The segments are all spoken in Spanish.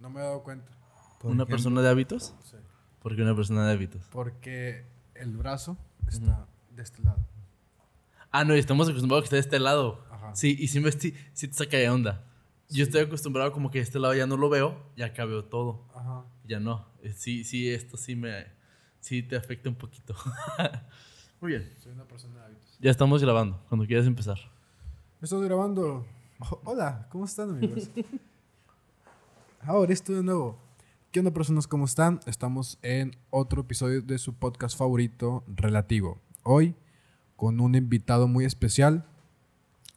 No me he dado cuenta. Por ¿Una ejemplo, persona de hábitos? Sí. ¿Por qué una persona de hábitos? Porque el brazo está de este lado. Ah, no, y estamos acostumbrados a que esté de este lado. Ajá. Sí, y sí, me, sí, te saca de onda. Yo estoy acostumbrado como que de este lado ya no lo veo, y acá veo todo. Ajá. Ya no. Eh, Sí, sí, esto sí me... Sí te afecta un poquito. Muy bien. Soy una persona de hábitos. Ya estamos grabando, cuando quieras empezar. Estoy grabando. Hola, ¿cómo están, amigos? Ahora esto de nuevo. ¿Qué onda, personas? ¿Cómo están? Estamos en otro episodio de su podcast favorito, Relativo. Hoy con un invitado muy especial,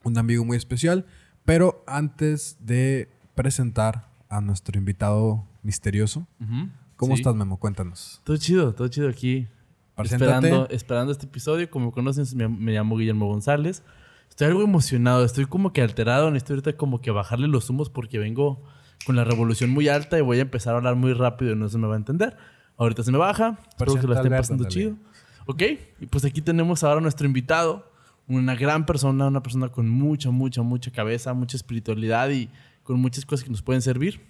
un amigo muy especial. Pero antes de presentar a nuestro invitado misterioso, ¿cómo Sí. estás, Memo? Cuéntanos. Todo chido, todo chido aquí. Preséntate. Esperando, esperando este episodio. Como conocen, me, me llamo Guillermo González. Estoy algo emocionado, estoy como que alterado. Necesito ahorita como que bajarle los humos porque vengo con la revolución muy alta y voy a empezar a hablar muy rápido y no se me va a entender. Ahorita se me baja. Espero que Presenta lo a estén Alberto, pasando chido. Ok, y pues aquí tenemos ahora a nuestro invitado. Una gran persona, una persona con mucha, mucha, mucha cabeza, mucha espiritualidad y con muchas cosas que nos pueden servir.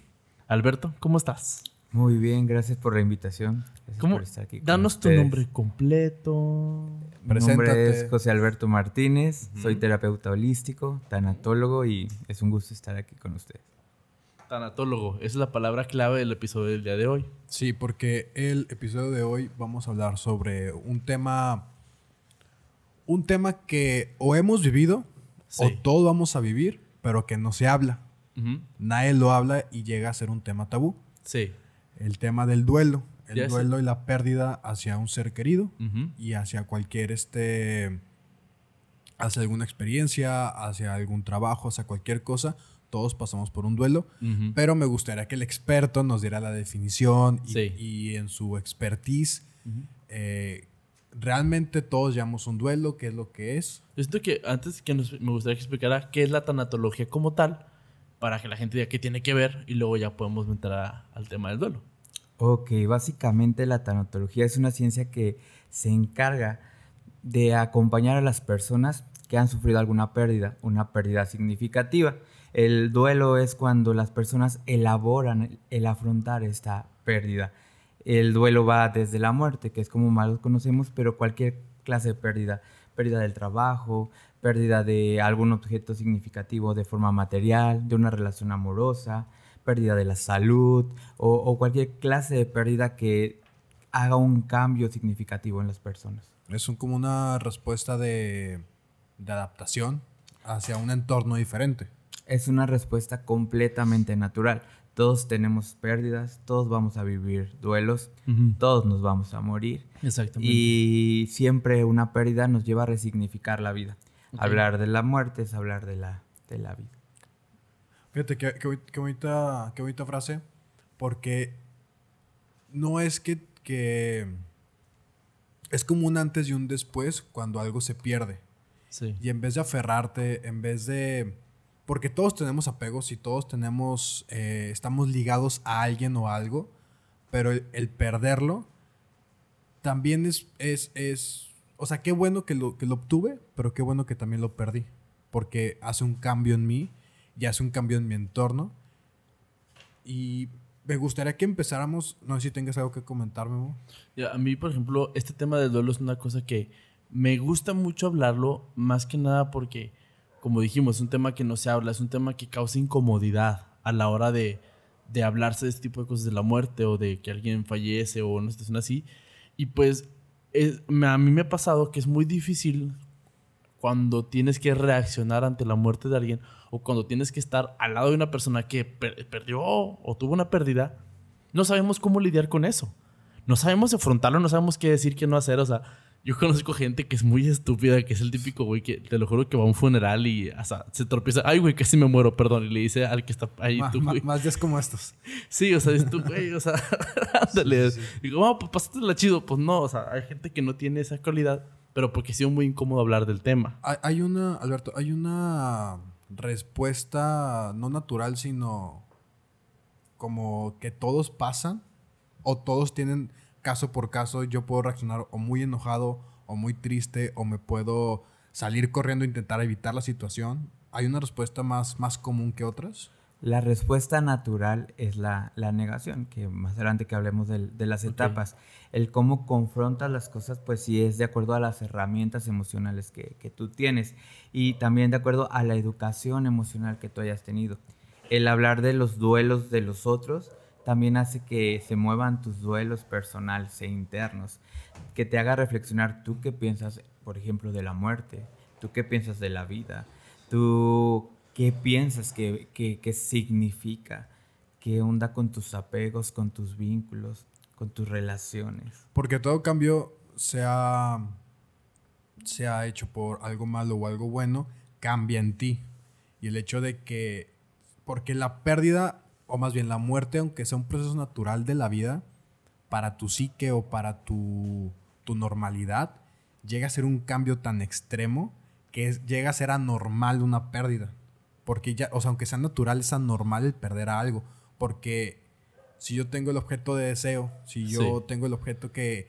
Alberto, ¿cómo estás? Muy bien, gracias por la invitación. Gracias ¿Cómo? por estar aquí con Danos tu nombre completo. Mi Preséntate. nombre es José Alberto Martínez, soy terapeuta holístico, tanatólogo y es un gusto estar aquí con ustedes. Tanatólogo. Esa es la palabra clave del episodio del día de hoy. Sí, porque el episodio de hoy vamos a hablar sobre un tema. Un tema que o hemos vivido Sí. o todos vamos a vivir, pero que no se habla. Ujú. Nadie lo habla y llega a ser un tema tabú. Sí. El tema del duelo. El duelo y la pérdida hacia un ser querido y hacia cualquier este. hacia alguna experiencia, hacia algún trabajo, hacia cualquier cosa. Todos pasamos por un duelo. Pero me gustaría que el experto nos diera la definición y, Sí. y en su expertise, eh, realmente todos llamamos un duelo, qué es lo que es. Yo siento que antes que nos, me gustaría que explicara qué es la tanatología como tal, para que la gente diga qué tiene que ver y luego ya podemos entrar a- al tema del duelo. Ok, básicamente la tanatología es una ciencia que se encarga de acompañar a las personas que han sufrido alguna pérdida, una pérdida significativa. El duelo es cuando las personas elaboran el- afrontar esta pérdida. El duelo va desde la muerte, que es como más lo conocemos, pero cualquier clase de pérdida, pérdida del trabajo, pérdida de algún objeto significativo de forma material, de una relación amorosa, pérdida de la salud o, cualquier clase de pérdida que haga un cambio significativo en las personas. Es como una respuesta de adaptación hacia un entorno diferente. Es una respuesta completamente natural. Todos tenemos pérdidas, todos vamos a vivir duelos, todos nos vamos a morir Exactamente. y siempre una pérdida nos lleva a resignificar la vida. Hablar de la muerte es hablar de la, de la vida. Fíjate qué, qué, qué bonita, qué bonita frase, porque no es que, que es como un antes y un después cuando algo se pierde. sí. Y en vez de aferrarte, en vez de... Porque todos tenemos apegos y todos tenemos... eh, estamos ligados a alguien o a algo, pero el, el perderlo también es, es, es... O sea, qué bueno que lo, que lo obtuve, pero qué bueno que también lo perdí. Porque hace un cambio en mí y hace un cambio en mi entorno. Y me gustaría que empezáramos... No sé si tengas algo que comentar, Memo. Ya, a mí, por ejemplo, este tema del duelo es una cosa que me gusta mucho hablarlo, más que nada porque, como dijimos, es un tema que no se habla, es un tema que causa incomodidad a la hora de, de hablarse de este tipo de cosas de la muerte o de que alguien fallece o una situación así. Y pues es- a mí me ha pasado que es muy difícil cuando tienes que reaccionar ante la muerte de alguien o cuando tienes que estar al lado de una persona que per- perdió o tuvo una pérdida, no sabemos cómo lidiar con eso. No sabemos afrontarlo, no sabemos qué decir, qué no hacer. O sea, yo conozco gente que es muy estúpida, que es el típico güey que te lo juro que va a un funeral y hasta se tropieza. Ay, güey, casi me muero, perdón. Y le dice al que está ahí, Ma- tú, ma- güey. más días como estos. Sí, o sea, es tu güey, o sea, ándale. Sí, sí, sí. Digo, "Ah, pues pásatela chido. Pues no, o sea, hay gente que no tiene esa cualidad, pero porque ha sido muy incómodo hablar del tema. Hay, hay una, Alberto, hay una respuesta no natural, sino como que todos pasan o todos tienen caso por caso. Yo puedo reaccionar o muy enojado o muy triste o me puedo salir corriendo e intentar evitar la situación. ¿Hay una respuesta más, más común que otras? La respuesta natural es la, la negación, que más adelante que hablemos de, de las etapas. El cómo confrontas las cosas, pues sí es de acuerdo a las herramientas emocionales que, que tú tienes y también de acuerdo a la educación emocional que tú hayas tenido. El hablar de los duelos de los otros también hace que se muevan tus duelos personales e internos, que te haga reflexionar tú qué piensas, por ejemplo, de la muerte, tú qué piensas de la vida, tú ¿Qué piensas que, que, significa? ¿Qué onda con tus apegos, con tus vínculos, con tus relaciones? Porque todo cambio sea, sea hecho por algo malo o algo bueno, cambia en ti. Y el hecho de que, porque la pérdida, o más bien la muerte, aunque sea un proceso natural de la vida, para tu psique o para tu, tu normalidad, llega a ser un cambio tan extremo que llega a ser anormal una pérdida. Porque ya, o sea, aunque sea natural, es anormal el perder a algo. Porque si yo tengo el objeto de deseo, si yo tengo el objeto que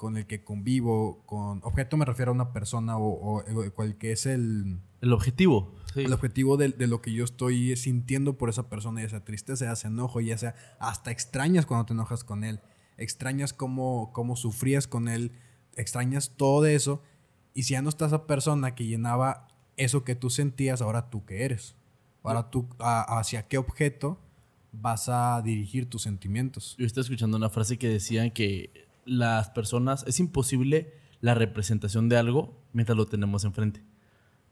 con el que convivo, con objeto me refiero a una persona o, o, cual que es el... El objetivo. El objetivo de, de, lo que yo estoy sintiendo por esa persona, ya sea tristeza, ya sea enojo, ya sea hasta extrañas cuando te enojas con él, extrañas cómo, cómo sufrías con él, extrañas todo eso. Y si ya no está esa persona que llenaba eso que tú sentías, ahora tú qué eres. Ahora tú, hacia qué objeto vas a dirigir tus sentimientos. Yo estaba escuchando una frase que decían que las personas, es imposible la representación de algo mientras lo tenemos enfrente.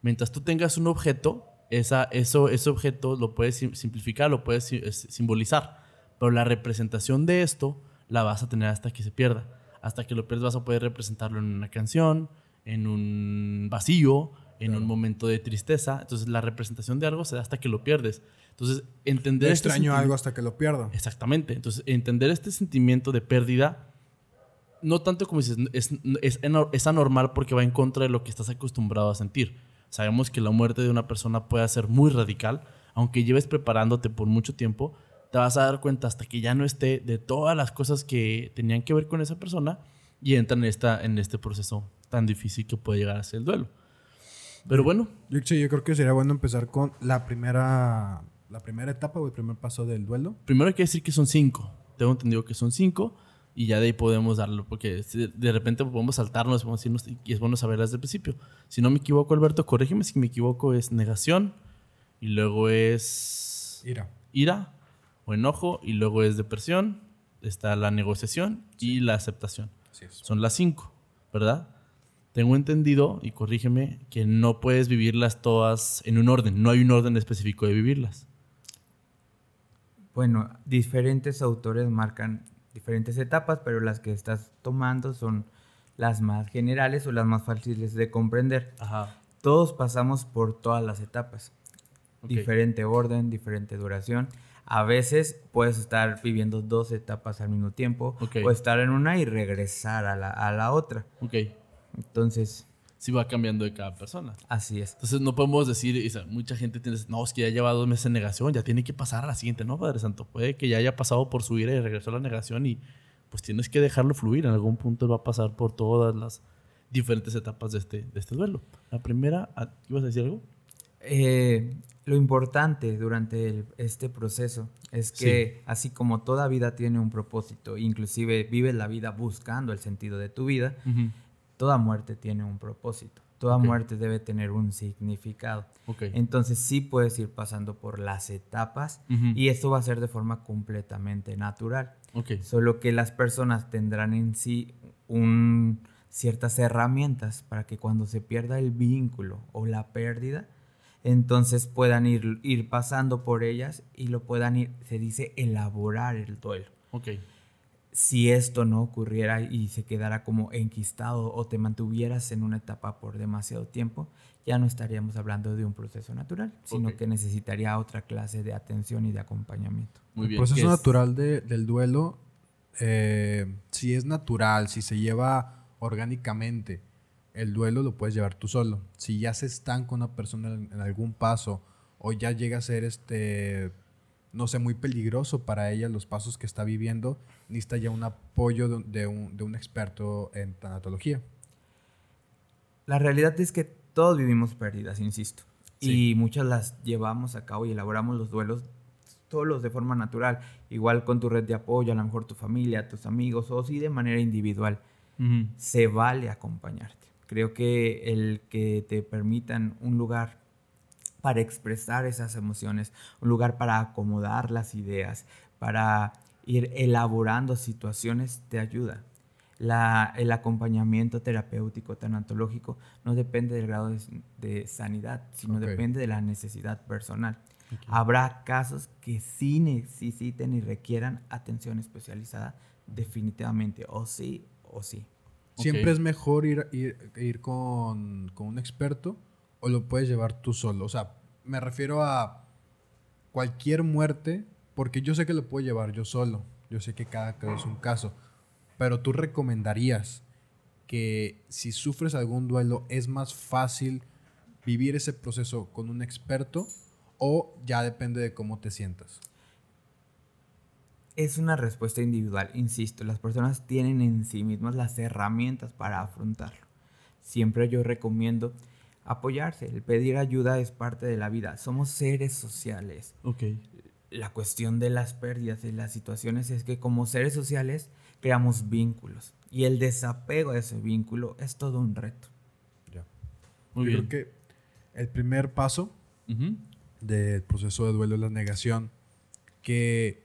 Mientras tú tengas un objeto, esa, eso, ese objeto lo puedes simplificar, lo puedes simbolizar, pero la representación de esto la vas a tener hasta que se pierda. Hasta que lo pierdas vas a poder representarlo en una canción, en un vacío, en un momento de tristeza. Entonces la representación de algo se da hasta que lo pierdes. Entonces entender... Este extraño algo hasta que lo pierdo. Exactamente. Entonces entender este sentimiento de pérdida, no tanto como dices, es, es, es anormal porque va en contra de lo que estás acostumbrado a sentir. Sabemos que la muerte de una persona puede ser muy radical, aunque lleves preparándote por mucho tiempo, te vas a dar cuenta hasta que ya no esté de todas las cosas que tenían que ver con esa persona y entran en, esta, en este proceso tan difícil que puede llegar a ser el duelo. Pero bueno. Yo, yo creo que sería bueno empezar con la primera, la primera etapa o el primer paso del duelo. Primero hay que decir que son cinco. Tengo entendido que son cinco y ya de ahí podemos darlo, porque de repente podemos saltarnos, podemos decirnos, y es bueno saberlas desde el principio. Si no me equivoco, Alberto, corrígeme si me equivoco, es negación y luego es... Ira. Ira o enojo y luego es depresión, está la negociación y la aceptación. Son las cinco, ¿verdad? tengo entendido, y corrígeme, que no puedes vivirlas todas en un orden, no hay un orden específico de vivirlas. Bueno, diferentes autores marcan diferentes etapas, pero las que estás tomando son las más generales o las más fáciles de comprender. Todos pasamos por todas las etapas. Diferente orden, diferente duración. A veces puedes estar viviendo dos etapas al mismo tiempo o estar en una y regresar a la, a la otra. Entonces... Sí va cambiando de cada persona. Así es. Entonces no podemos decir, mucha gente tiene, no, es que ya lleva dos meses en negación, ya tiene que pasar a la siguiente. No, Padre Santo, puede que ya haya pasado por su ira y regresó a la negación y pues tienes que dejarlo fluir. En algún punto va a pasar por todas las diferentes etapas de este, de este duelo. La primera, ah, ¿ibas a decir algo? Eh, lo importante durante este proceso es que así como toda vida tiene un propósito, inclusive vives la vida buscando el sentido de tu vida, toda muerte tiene un propósito. Toda muerte debe tener un significado. Entonces sí puedes ir pasando por las etapas y esto va a ser de forma completamente natural. Solo que las personas tendrán en sí un, ciertas herramientas para que cuando se pierda el vínculo o la pérdida, entonces puedan ir, ir pasando por ellas y lo puedan ir, se dice, elaborar el duelo. Si esto no ocurriera y se quedara como enquistado o te mantuvieras en una etapa por demasiado tiempo, ya no estaríamos hablando de un proceso natural, sino que necesitaría otra clase de atención y de acompañamiento. Muy bien. El proceso natural del duelo, eh, si es natural, si se lleva orgánicamente, el duelo lo puedes llevar tú solo. Si ya se estanca una persona en algún paso o ya llega a ser este no sé, muy peligroso para ella los pasos que está viviendo, necesita ya un apoyo de, un, experto en tanatología. La realidad es que todos vivimos pérdidas, insisto. Y muchas las llevamos a cabo y elaboramos los duelos solos de forma natural, igual con tu red de apoyo, a lo mejor tu familia, tus amigos, o sí de manera individual. Se vale acompañarte. Creo que el que te permitan un lugar para expresar esas emociones, un lugar para acomodar las ideas, para ir elaborando situaciones, te ayuda. el acompañamiento terapéutico tanatológico no depende del grado de, sanidad, sino depende de la necesidad personal. Habrá casos que sí necesiten y requieran atención especializada, definitivamente, o sí o sí. ¿Siempre es mejor ir, ir, con, con, un experto o lo puedes llevar tú solo? O sea, me refiero a cualquier muerte, porque yo sé que lo puedo llevar yo solo. Yo sé que cada caso es un caso. Pero tú recomendarías que si sufres algún duelo es más fácil vivir ese proceso con un experto o ya depende de cómo te sientas? Es una respuesta individual, insisto, las personas tienen en sí mismas las herramientas para afrontarlo. Siempre yo recomiendo apoyarse, el pedir ayuda es parte de la vida, somos seres sociales. Ok. La cuestión de las pérdidas y las situaciones es que como seres sociales creamos vínculos y el desapego de ese vínculo es todo un reto. Ya. Muy bien. Creo que el primer paso del proceso de duelo es la negación, que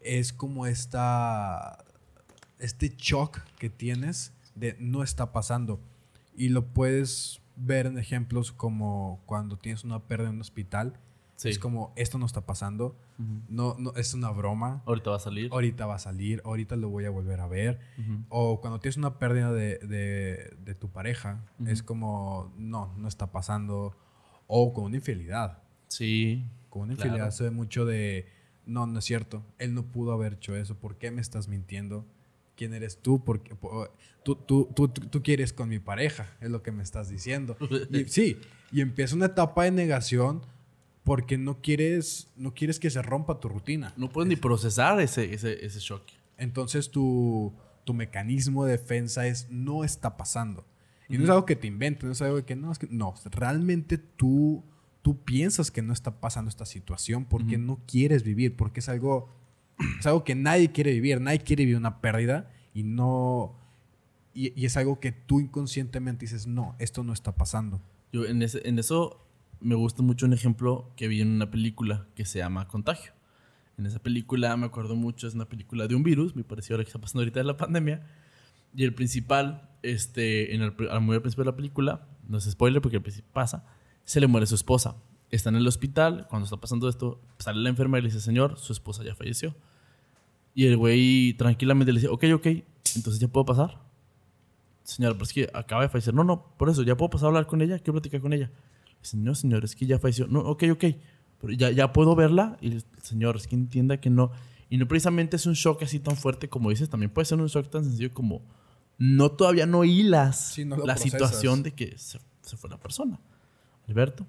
es como esta, este shock que tienes de no está pasando. Y lo puedes ver en ejemplos como cuando tienes una pérdida en un hospital. Es como, esto no está pasando. no, no, es una broma. Ahorita va a salir. Ahorita va a salir. Ahorita lo voy a volver a ver. O cuando tienes una pérdida de, de, tu pareja. Es como, no, no está pasando. O con una infidelidad. Sí. Con una infidelidad se ve mucho de, no, no es cierto, él no pudo haber hecho eso, ¿por qué me estás mintiendo? ¿Quién eres tú? Porque tú, tú, tú, tú, quieres con mi pareja, es lo que me estás diciendo. Y, sí, y empieza una etapa de negación porque no quieres, no quieres que se rompa tu rutina. No puedes ni procesar ese, ese, ese shock. Entonces tu, tu mecanismo de defensa es no está pasando. Y no es algo que te inventes, no es algo que no, es que no, realmente tú tú piensas que no está pasando esta situación porque no quieres vivir, porque es algo, es algo que nadie quiere vivir, nadie quiere vivir una pérdida y no... Y, es algo que tú inconscientemente dices, no, esto no está pasando. Yo en, en eso me gusta mucho un ejemplo que vi en una película que se llama Contagio. En esa película me acuerdo mucho, es una película de un virus, me pareció ahora que está pasando ahorita de la pandemia. Y el principal, este, en el, al muy al principio de la película, no es spoiler porque pasa, se le muere su esposa. Está en el hospital, cuando está pasando esto, sale la enfermera y le dice, señor, su esposa ya falleció. Y el güey tranquilamente le dice, ok, ok, entonces ya puedo pasar. Señor, pero es que acaba de fallecer. No, no, por eso, ya puedo pasar a hablar con ella, quiero platicar con ella. Dice, no, señor, es que ya falleció. No, ok, ok, pero ya, ya puedo verla. Y el señor, es que entienda que no. Y no precisamente es un shock así tan fuerte como dices, también puede ser un shock tan sencillo como no todavía no hilas la situación de que se, se fue la persona. Alberto,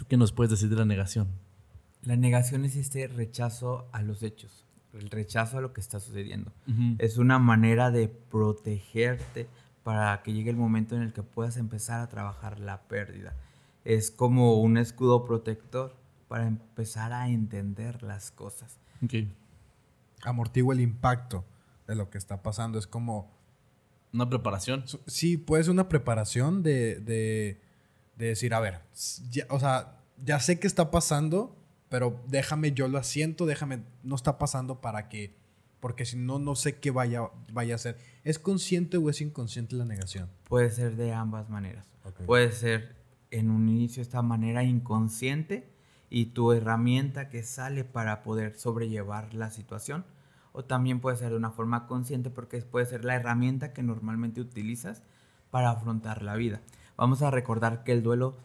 ¿tú qué nos puedes decir de la negación? La negación es este rechazo a los hechos, el rechazo a lo que está sucediendo. Es una manera de protegerte para que llegue el momento en el que puedas empezar a trabajar la pérdida. Es como un escudo protector para empezar a entender las cosas. Okay. Amortigua el impacto de lo que está pasando. Es como... Una preparación. Sí, pues una preparación de de decir, a ver, o sea, ya sé que está pasando, pero déjame, yo lo asiento, déjame, no está pasando para que, porque si no, no sé qué vaya, vaya a ser. ¿Es consciente o es inconsciente la negación? Puede ser de ambas maneras. Puede ser en un inicio esta manera inconsciente y tu herramienta que sale para poder sobrellevar la situación. O también puede ser de una forma consciente porque puede ser la herramienta que normalmente utilizas para afrontar la vida vamos a recordar que el duelo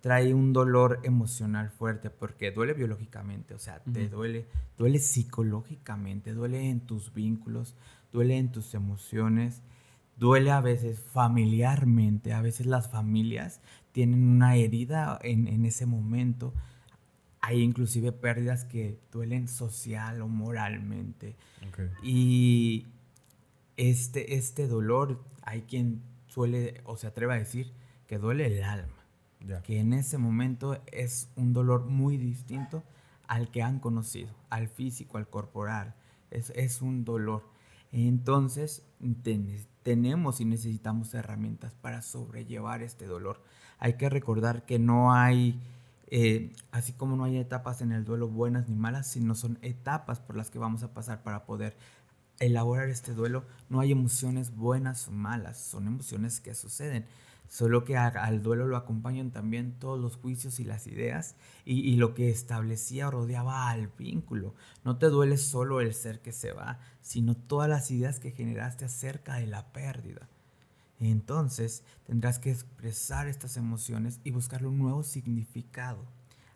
trae un dolor emocional fuerte porque duele biológicamente, o sea, te duele, duele psicológicamente, duele en tus vínculos, duele en tus emociones, duele a veces familiarmente, a veces las familias tienen una herida en, ese momento, hay inclusive pérdidas que duelen social o moralmente. Y este, este dolor, hay quien suele o se atreve a decir que duele el alma. Que en ese momento es un dolor muy distinto al que han conocido, al físico, al corporal. Es, es un dolor. Entonces, tenemos y necesitamos herramientas para sobrellevar este dolor. Hay que recordar que no hay, eh, así como no hay etapas en el duelo buenas ni malas, sino son etapas por las que vamos a pasar para poder elaborar este duelo. No hay emociones buenas o malas, son emociones que suceden solo que al duelo lo acompañan también todos los juicios y las ideas y, lo que establecía rodeaba al vínculo. No te duele solo el ser que se va, sino todas las ideas que generaste acerca de la pérdida. Entonces tendrás que expresar estas emociones y buscarle un nuevo significado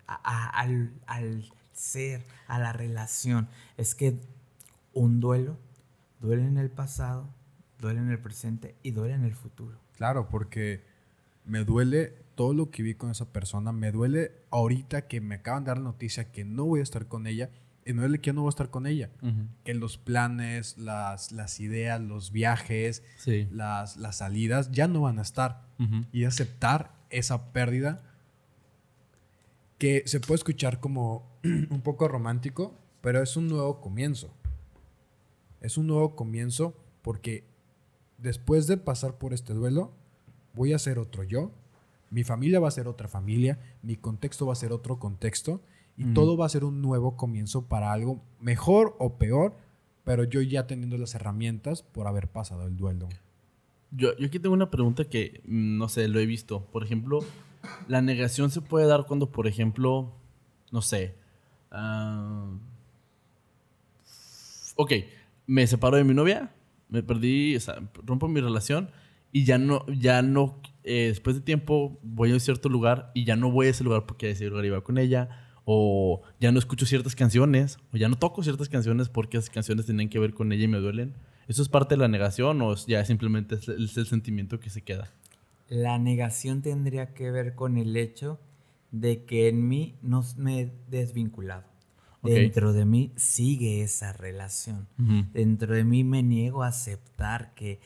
al, al ser, a la relación. Es que un duelo duele en el pasado, duele en el presente y duele en el futuro. Claro, porque me duele todo lo que vi con esa persona. Me duele ahorita que me acaban de dar la noticia que no voy a estar con ella. Y me duele que no voy a estar con ella. Que los planes, las, las ideas, los viajes, las, las, salidas ya no van a estar. Y aceptar esa pérdida que se puede escuchar como un poco romántico, pero es un nuevo comienzo. Es un nuevo comienzo porque después de pasar por este duelo, voy a ser otro yo, mi familia va a ser otra familia, mi contexto va a ser otro contexto y todo va a ser un nuevo comienzo para algo mejor o peor, pero yo ya teniendo las herramientas por haber pasado el duelo. Yo, yo aquí tengo una pregunta que, mm, no sé, lo he visto. Por ejemplo, la negación se puede dar cuando, por ejemplo, no sé, ah, ok, me separo de mi novia, me perdí, o sea, rompo mi relación y ya no, ya no, eh, después de tiempo voy a un cierto lugar y ya no voy a ese lugar porque ese lugar iba con ella, o ya no escucho ciertas canciones, o ya no toco ciertas canciones porque esas canciones tienen que ver con ella y me duelen. ¿Eso es parte de la negación o ya simplemente es el, sentimiento que se queda? La negación tendría que ver con el hecho de que en mí no me he desvinculado. Dentro de mí sigue esa relación. Dentro de mí me niego a aceptar que,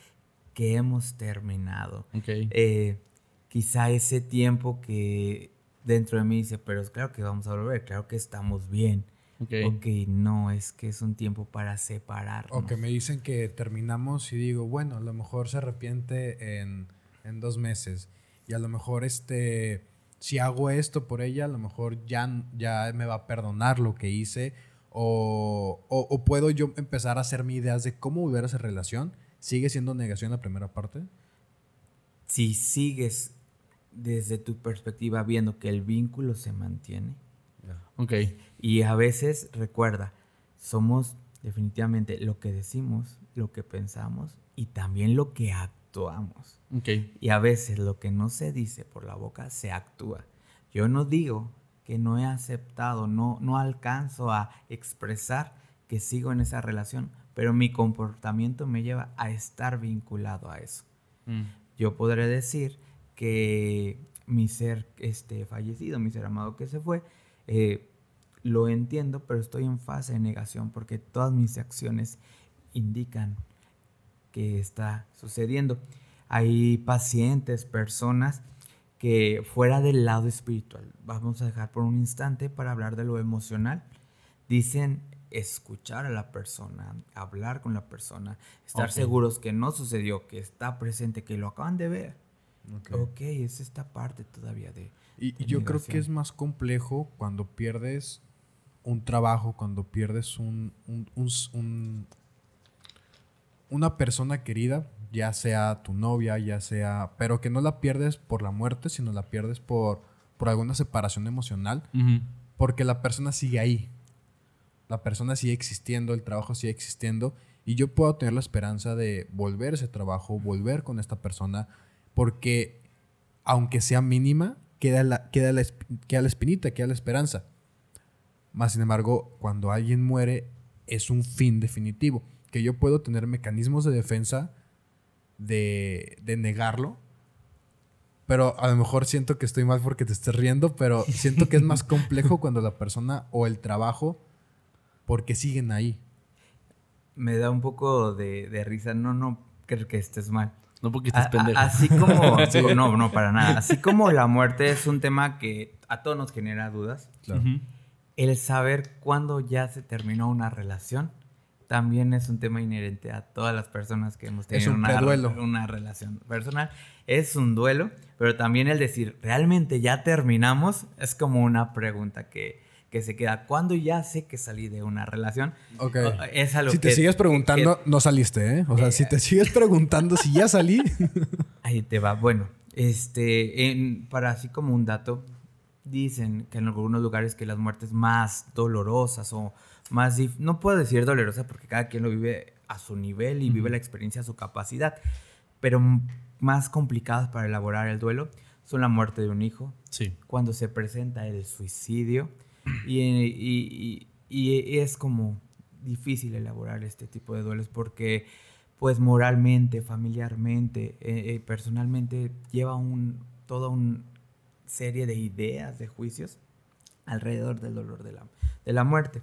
que hemos terminado. Eh, quizá ese tiempo que dentro de mí dice, pero es claro que vamos a volver, claro que estamos bien. ok, no, es que es un tiempo para separarnos. O que me dicen que terminamos y digo, bueno, a lo mejor se arrepiente en, en dos meses. Y a lo mejor este si hago esto por ella, a lo mejor ya, ya me va a perdonar lo que hice. O, o, puedo yo empezar a hacerme ideas de cómo volver a esa relación. ¿Sigue siendo negación la primera parte? Si sigues desde tu perspectiva viendo que el vínculo se mantiene. Ok. Y a veces, recuerda, somos definitivamente lo que decimos, lo que pensamos y también lo que actuamos. Y a veces lo que no se dice por la boca se actúa. Yo no digo que no he aceptado, no, no alcanzo a expresar que sigo en esa relación, pero mi comportamiento me lleva a estar vinculado a eso. Mm. Yo podré decir que mi ser este, fallecido, mi ser amado que se fue, eh, lo entiendo, pero estoy en fase de negación porque todas mis acciones indican que está sucediendo. Hay pacientes, personas que fuera del lado espiritual, vamos a dejar por un instante para hablar de lo emocional, dicen escuchar a la persona, hablar con la persona, estar seguros que no sucedió, que está presente, que lo acaban de ver. Ok, es esta parte todavía de... Y, yo creo que es más complejo cuando pierdes un trabajo, cuando pierdes un, un, una persona querida, ya sea tu novia, ya sea, pero que no la pierdes por la muerte, sino la pierdes por, por alguna separación emocional, porque la persona sigue ahí, la persona sigue existiendo, el trabajo sigue existiendo, y yo puedo tener la esperanza de volver a ese trabajo, volver con esta persona, porque aunque sea mínima, queda la, queda la, queda la espinita, queda la esperanza. Más sin embargo, cuando alguien muere, es un fin definitivo, que yo puedo tener mecanismos de defensa, de, de negarlo. Pero a lo mejor siento que estoy mal porque te estés riendo, pero siento que es más complejo cuando la persona o el trabajo, porque siguen ahí. Me da un poco de, risa. No, no creo que estés mal. No porque estés pendejo. así como... No, no, para nada. Así como la muerte es un tema que a todos nos genera dudas. el saber cuándo ya se terminó una relación también es un tema inherente a todas las personas que hemos tenido un una, una relación personal. Es un duelo, pero también el decir, ¿realmente ya terminamos? Es como una pregunta que, que se queda. ¿Cuándo ya sé que salí de una relación? Ok. Es si te que- sigues preguntando, no saliste, ¿eh? O sea, si te sigues preguntando si ya salí. Ahí te va. Bueno, este, en- para así como un dato, dicen que en algunos lugares que las muertes más dolorosas o más, no puedo decir dolorosa porque cada quien lo vive a su nivel y vive la experiencia a su capacidad, pero más complicadas para elaborar el duelo son la muerte de un hijo, Sí. cuando se presenta el suicidio y, es como difícil elaborar este tipo de duelos porque pues moralmente, familiarmente, eh, eh, personalmente lleva un, toda una serie de ideas, de juicios alrededor del dolor de la, de la muerte.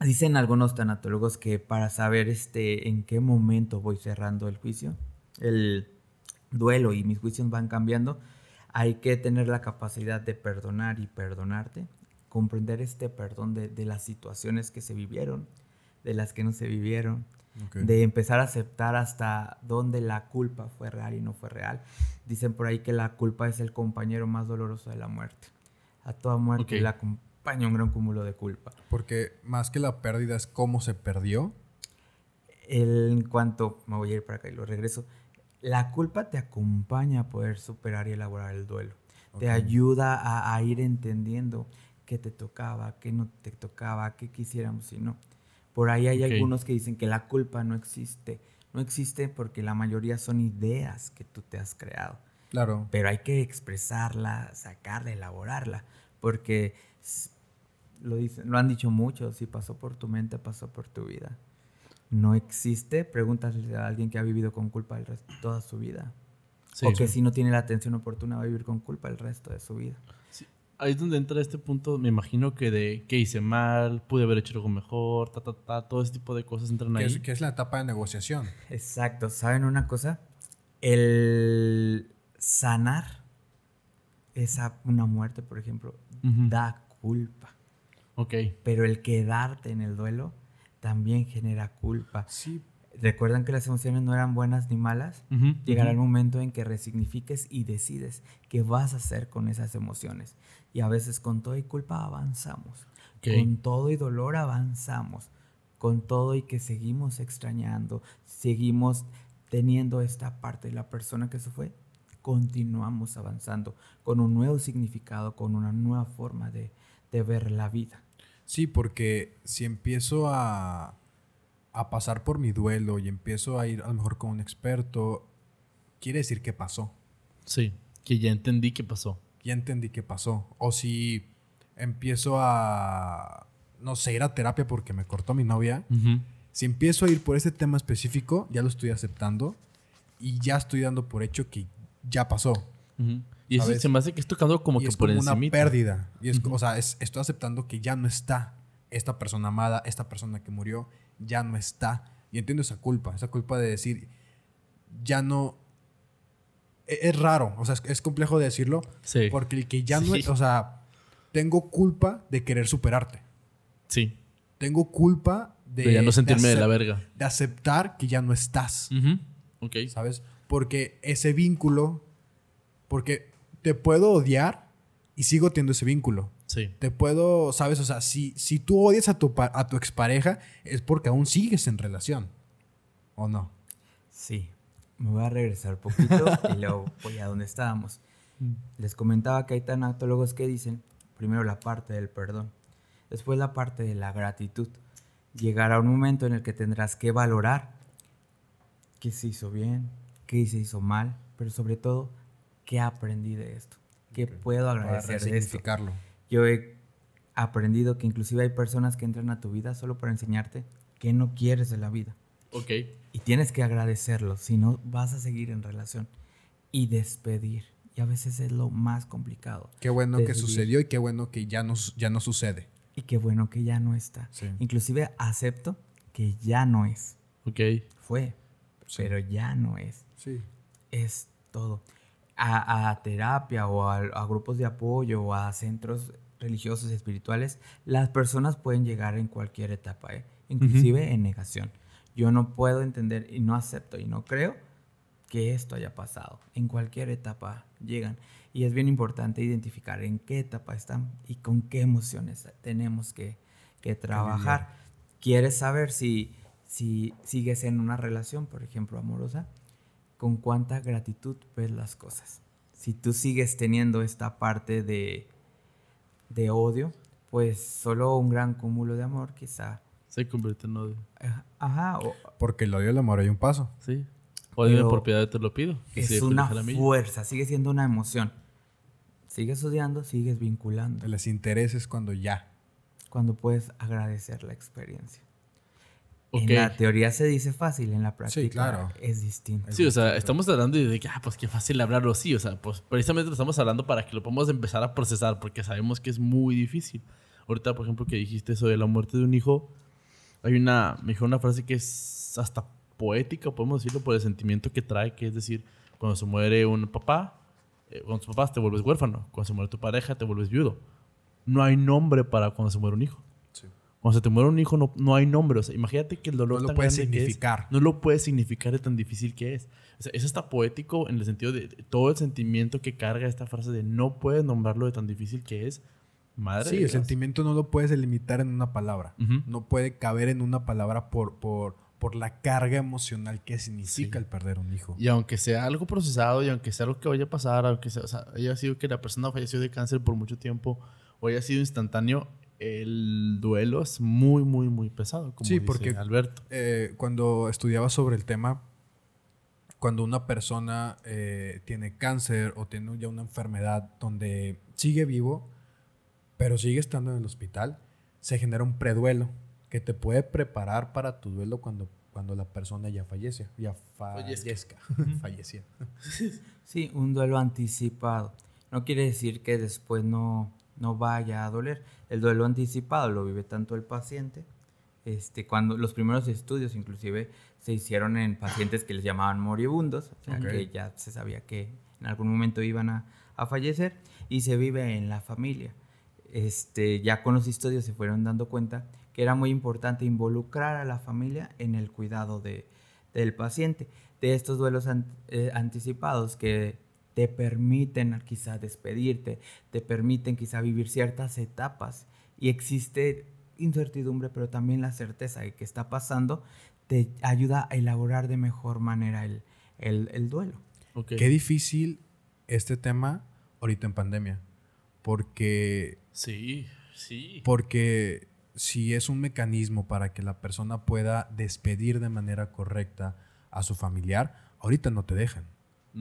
Dicen algunos tanatólogos que para saber este, en qué momento voy cerrando el juicio, el duelo y mis juicios van cambiando, hay que tener la capacidad de perdonar y perdonarte, comprender este perdón de, de las situaciones que se vivieron, de las que no se vivieron, de empezar a aceptar hasta dónde la culpa fue real y no fue real. Dicen por ahí que la culpa es el compañero más doloroso de la muerte. A toda muerte Ok. la acompaña un gran cúmulo de culpa. Porque más que la pérdida es cómo se perdió. El- en cuanto, me voy a ir para acá y lo regreso, la culpa te acompaña a poder superar y elaborar el duelo. Te ayuda a, a ir entendiendo qué te tocaba, qué no te tocaba, qué quisiéramos y no. Por ahí hay algunos que dicen que la culpa no existe. No existe porque la mayoría son ideas que tú te has creado. Claro. Pero hay que expresarla, sacarla, elaborarla. Porque lo, dicen, lo han dicho muchos, si pasó por tu mente, pasó por tu vida. No existe, pregúntale a alguien que ha vivido con culpa el resto, toda su vida. Sí. o que si no tiene la atención oportuna va a vivir con culpa el resto de su vida. Ahí es donde entra este punto, me imagino que de qué hice mal, pude haber hecho algo mejor, ta, ta, ta, todo ese tipo de cosas entran ahí. es, que es la etapa de negociación. Exacto, ¿saben una cosa? El sanar esa una muerte, por ejemplo, da culpa. Ok. Pero el quedarte en el duelo también genera culpa. Sí. Recuerdan que las emociones no eran buenas ni malas. Llegará el momento en que resignifiques y decides qué vas a hacer con esas emociones. Y a veces con todo y culpa avanzamos. Con todo y dolor avanzamos. Con todo y que seguimos extrañando, seguimos teniendo esta parte de la persona que se fue, continuamos avanzando con un nuevo significado, con una nueva forma de, de ver la vida. Sí, porque si empiezo a, a pasar por mi duelo y empiezo a ir a lo mejor con un experto, quiere decir que pasó. Sí, que ya entendí qué pasó. Ya entendí qué pasó. O si empiezo a, no sé, ir a terapia porque me cortó mi novia. Si empiezo a ir por ese tema específico, ya lo estoy aceptando y ya estoy dando por hecho que ya pasó. Y eso se me hace que estoy tocando como y que es por como una encimita. pérdida. Y es, O sea, es- estoy aceptando que ya no está esta persona amada, esta persona que murió, ya no está. Y entiendo esa culpa, esa culpa de decir, ya no... e- Es raro, o sea, es, es complejo de decirlo, Sí. porque el que ya no... Sí. O sea, tengo culpa de querer superarte. Sí. Tengo culpa de... De ya no sentirme de la acep- verga. De aceptar que ya no estás. Ujú. Ok. ¿sabes? Porque ese vínculo, porque te puedo odiar y sigo teniendo ese vínculo. Sí. Te puedo, ¿sabes? O sea, si, si tú odias a tu, a tu expareja, es porque aún sigues en relación. ¿O no? Sí, me voy a regresar poquito y luego voy a donde estábamos. Les comentaba que hay tanatólogos que dicen, primero la parte del perdón, después la parte de la gratitud. Llegará un momento en el que tendrás que valorar qué se hizo bien, qué se hizo mal, pero sobre todo, qué aprendí de esto, qué puedo Para agradecer de esto. resignificarlo. Yo he aprendido que inclusive hay personas que entran a tu vida solo para enseñarte que no quieres de la vida. Ok. Y tienes que agradecerlo, si no vas a seguir en relación. Y despedir. Y a veces es lo más complicado. Qué bueno que sucedió y qué bueno que ya no, ya no sucede. Y qué bueno que ya no está. Sí. Inclusive acepto que ya no es. Ok. Fue, Sí. pero ya no es. Sí. Es todo. A, a terapia o a, a grupos de apoyo o a centros religiosos y espirituales, las personas pueden llegar en cualquier etapa, ¿eh? inclusive en negación. Yo no puedo entender y no acepto y no creo que esto haya pasado. En cualquier etapa llegan. Y es bien importante identificar en qué etapa están y con qué emociones tenemos que, que trabajar. ¿Quieres saber si, si sigues en una relación, por ejemplo, amorosa? ¿Con cuánta gratitud ves las cosas? Si tú sigues teniendo esta parte de, de odio, pues solo un gran cúmulo de amor quizá. Se convierte en odio. Ajá. O, Porque el odio y el amor hay un paso. Sí. Odio por piedad te lo pido. Es una fuerza, sigue siendo una emoción. Sigues odiando, sigues vinculando. Les intereses cuando ya. Cuando puedes agradecer la experiencia. En la teoría se dice fácil, en la práctica claro. es distinto. Sí, o sea, estamos hablando de que, ah, pues qué fácil hablarlo así. O sea, pues precisamente lo estamos hablando para que lo podamos empezar a procesar, porque sabemos que es muy difícil. Ahorita, por ejemplo, que dijiste eso de la muerte de un hijo, hay una, me dijo una frase que es hasta poética, podemos decirlo, por el sentimiento que trae, que es decir, cuando se muere un papá, eh, cuando tus papás te vuelves huérfano, cuando se muere tu pareja te vuelves viudo. No hay nombre para cuando se muere un hijo. Cuando se te muere un hijo no, no hay nombre. O sea, imagínate que el dolor no lo puede significar. no lo puede significar de tan difícil que es. O sea, eso está poético en el sentido de, todo el sentimiento que carga esta frase de no puedes nombrarlo de tan difícil que es. Madre sí, el sentimiento no lo puedes delimitar en una palabra. No puede caber en una palabra por, por, por la carga emocional que significa el perder un hijo. Y aunque sea algo procesado y aunque sea algo que vaya a pasar, aunque sea, o sea, haya sido que la persona falleció de cáncer por mucho tiempo o haya sido instantáneo, el duelo es muy, muy, muy pesado. Como sí, porque Alberto. Eh, cuando estudiaba sobre el tema, cuando una persona eh, tiene cáncer o tiene ya una enfermedad donde sigue vivo, pero sigue estando en el hospital, se genera un preduelo que te puede preparar para tu duelo cuando, cuando la persona ya fallece, ya fallezca, falleció. Sí, un duelo anticipado. No quiere decir que después no, no vaya a doler. El duelo anticipado lo vive tanto el paciente. Este, cuando los primeros estudios inclusive se hicieron en pacientes que les llamaban moribundos, o sea, que ya se sabía que en algún momento iban a, a, fallecer, y se vive en la familia. Este, ya con los estudios se fueron dando cuenta que era muy importante involucrar a la familia en el cuidado de, del paciente, de estos duelos eh, anticipados que te permiten quizá despedirte, te permiten quizá vivir ciertas etapas y existe incertidumbre, pero también la certeza de que está pasando te ayuda a elaborar de mejor manera el, el, duelo. Qué difícil este tema ahorita en pandemia, porque... Sí, sí. Porque si es un mecanismo para que la persona pueda despedir de manera correcta a su familiar, ahorita no te dejan.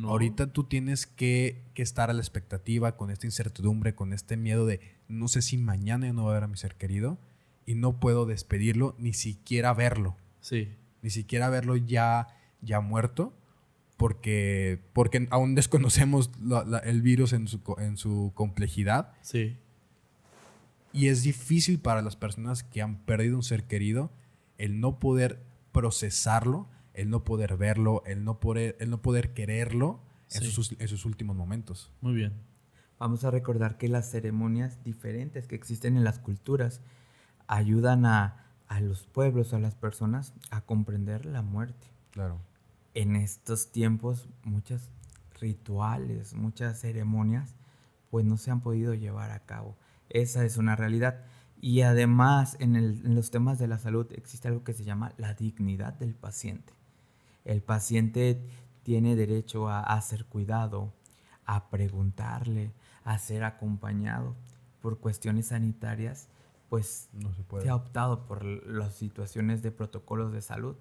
Ahorita tú tienes que, estar a la expectativa con esta incertidumbre, con este miedo de no sé si mañana no va a ver a mi ser querido y no puedo despedirlo, ni siquiera verlo. Sí. Ni siquiera verlo ya, ya muerto, porque, porque aún desconocemos el virus en su, en su complejidad. Sí. Y es difícil para las personas que han perdido un ser querido el no poder procesarlo el no poder verlo, el no poder, el no poder quererlo en, sus, últimos momentos. Muy bien. Vamos a recordar que las ceremonias diferentes que existen en las culturas ayudan a, a los pueblos, a las personas, a comprender la muerte. Claro. En estos tiempos, muchos rituales, muchas ceremonias, pues no se han podido llevar a cabo. Esa es una realidad. Y además, en, en, los temas de la salud existe algo que se llama la dignidad del paciente. El paciente tiene derecho a, ser cuidado, a preguntarle, a ser acompañado. Por cuestiones sanitarias, pues no se, puede. se ha optado por las situaciones de protocolos de salud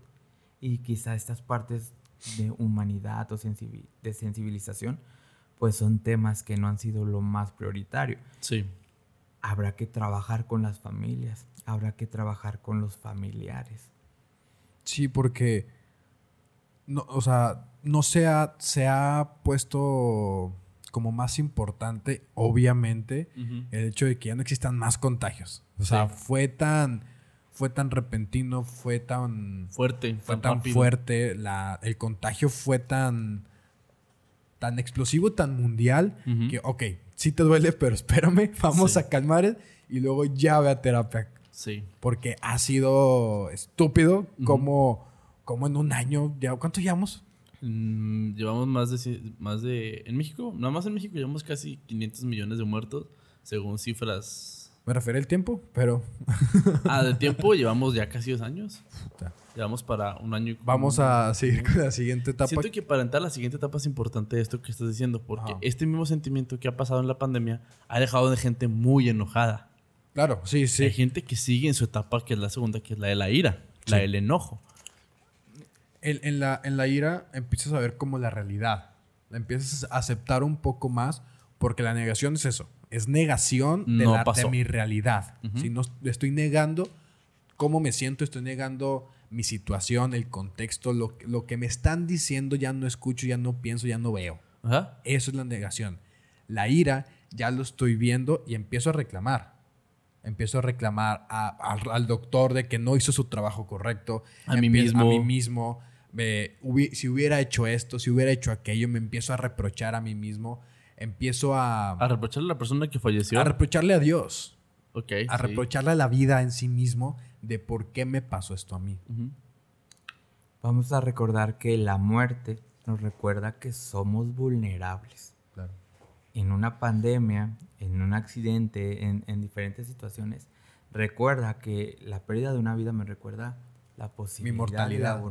y quizá estas partes de humanidad o de sensibilización, pues son temas que no han sido lo más prioritario. Sí. Habrá que trabajar con las familias, habrá que trabajar con los familiares. Sí, porque no, o sea, no se ha, se ha puesto como más importante, obviamente, el hecho de que ya no existan más contagios. O sea, fue tan fue tan repentino, fue tan fuerte, fue tan, fuerte, la, el contagio fue tan tan explosivo, tan mundial, que, ok, sí te duele, pero espérame, vamos Sí. a calmar y luego ya ve a terapia. Sí. Porque ha sido estúpido como, como en un año, ya, ¿cuánto llevamos? Mm, llevamos más de, más de... En México, nada más en México llevamos casi 500 millones de muertos, según cifras... Me refiero al tiempo, pero Ah, de tiempo llevamos ya casi dos años. puta. Llevamos para un año y... vamos a seguir con la siguiente etapa. Siento que para entrar a la siguiente etapa es importante esto que estás diciendo, porque Ajá. este mismo sentimiento que ha pasado en la pandemia ha dejado de gente muy enojada. Claro, sí, sí. Hay gente que sigue en su etapa, que es la segunda, que es la de la ira, la del enojo. En, en la, en la ira empiezas a ver como la realidad. La empiezas a aceptar un poco más porque la negación es eso. Es negación de, No la- de mi realidad. Ujú. Si no estoy negando cómo me siento, estoy negando mi situación, el contexto, lo, lo que me están diciendo ya no escucho, ya no pienso, ya no veo. Ajá. Eso es la negación. La ira ya lo estoy viendo y empiezo a reclamar. Empiezo a reclamar a- al- al doctor de que no hizo su trabajo correcto. A mí Empie- mismo. A mí mismo. Me- hubi- si hubiera hecho esto, si hubiera hecho aquello, me empiezo a reprochar a mí mismo. Empiezo a, A reprocharle a la persona que falleció. a reprocharle a Dios. ok. A sí. reprocharle a la vida en sí mismo de por qué me pasó esto a mí. Vamos a recordar que la muerte nos recuerda que somos vulnerables. Claro. En una pandemia, en un accidente, en, en diferentes situaciones, recuerda que la pérdida de una vida me recuerda la posibilidad mortalidad. de la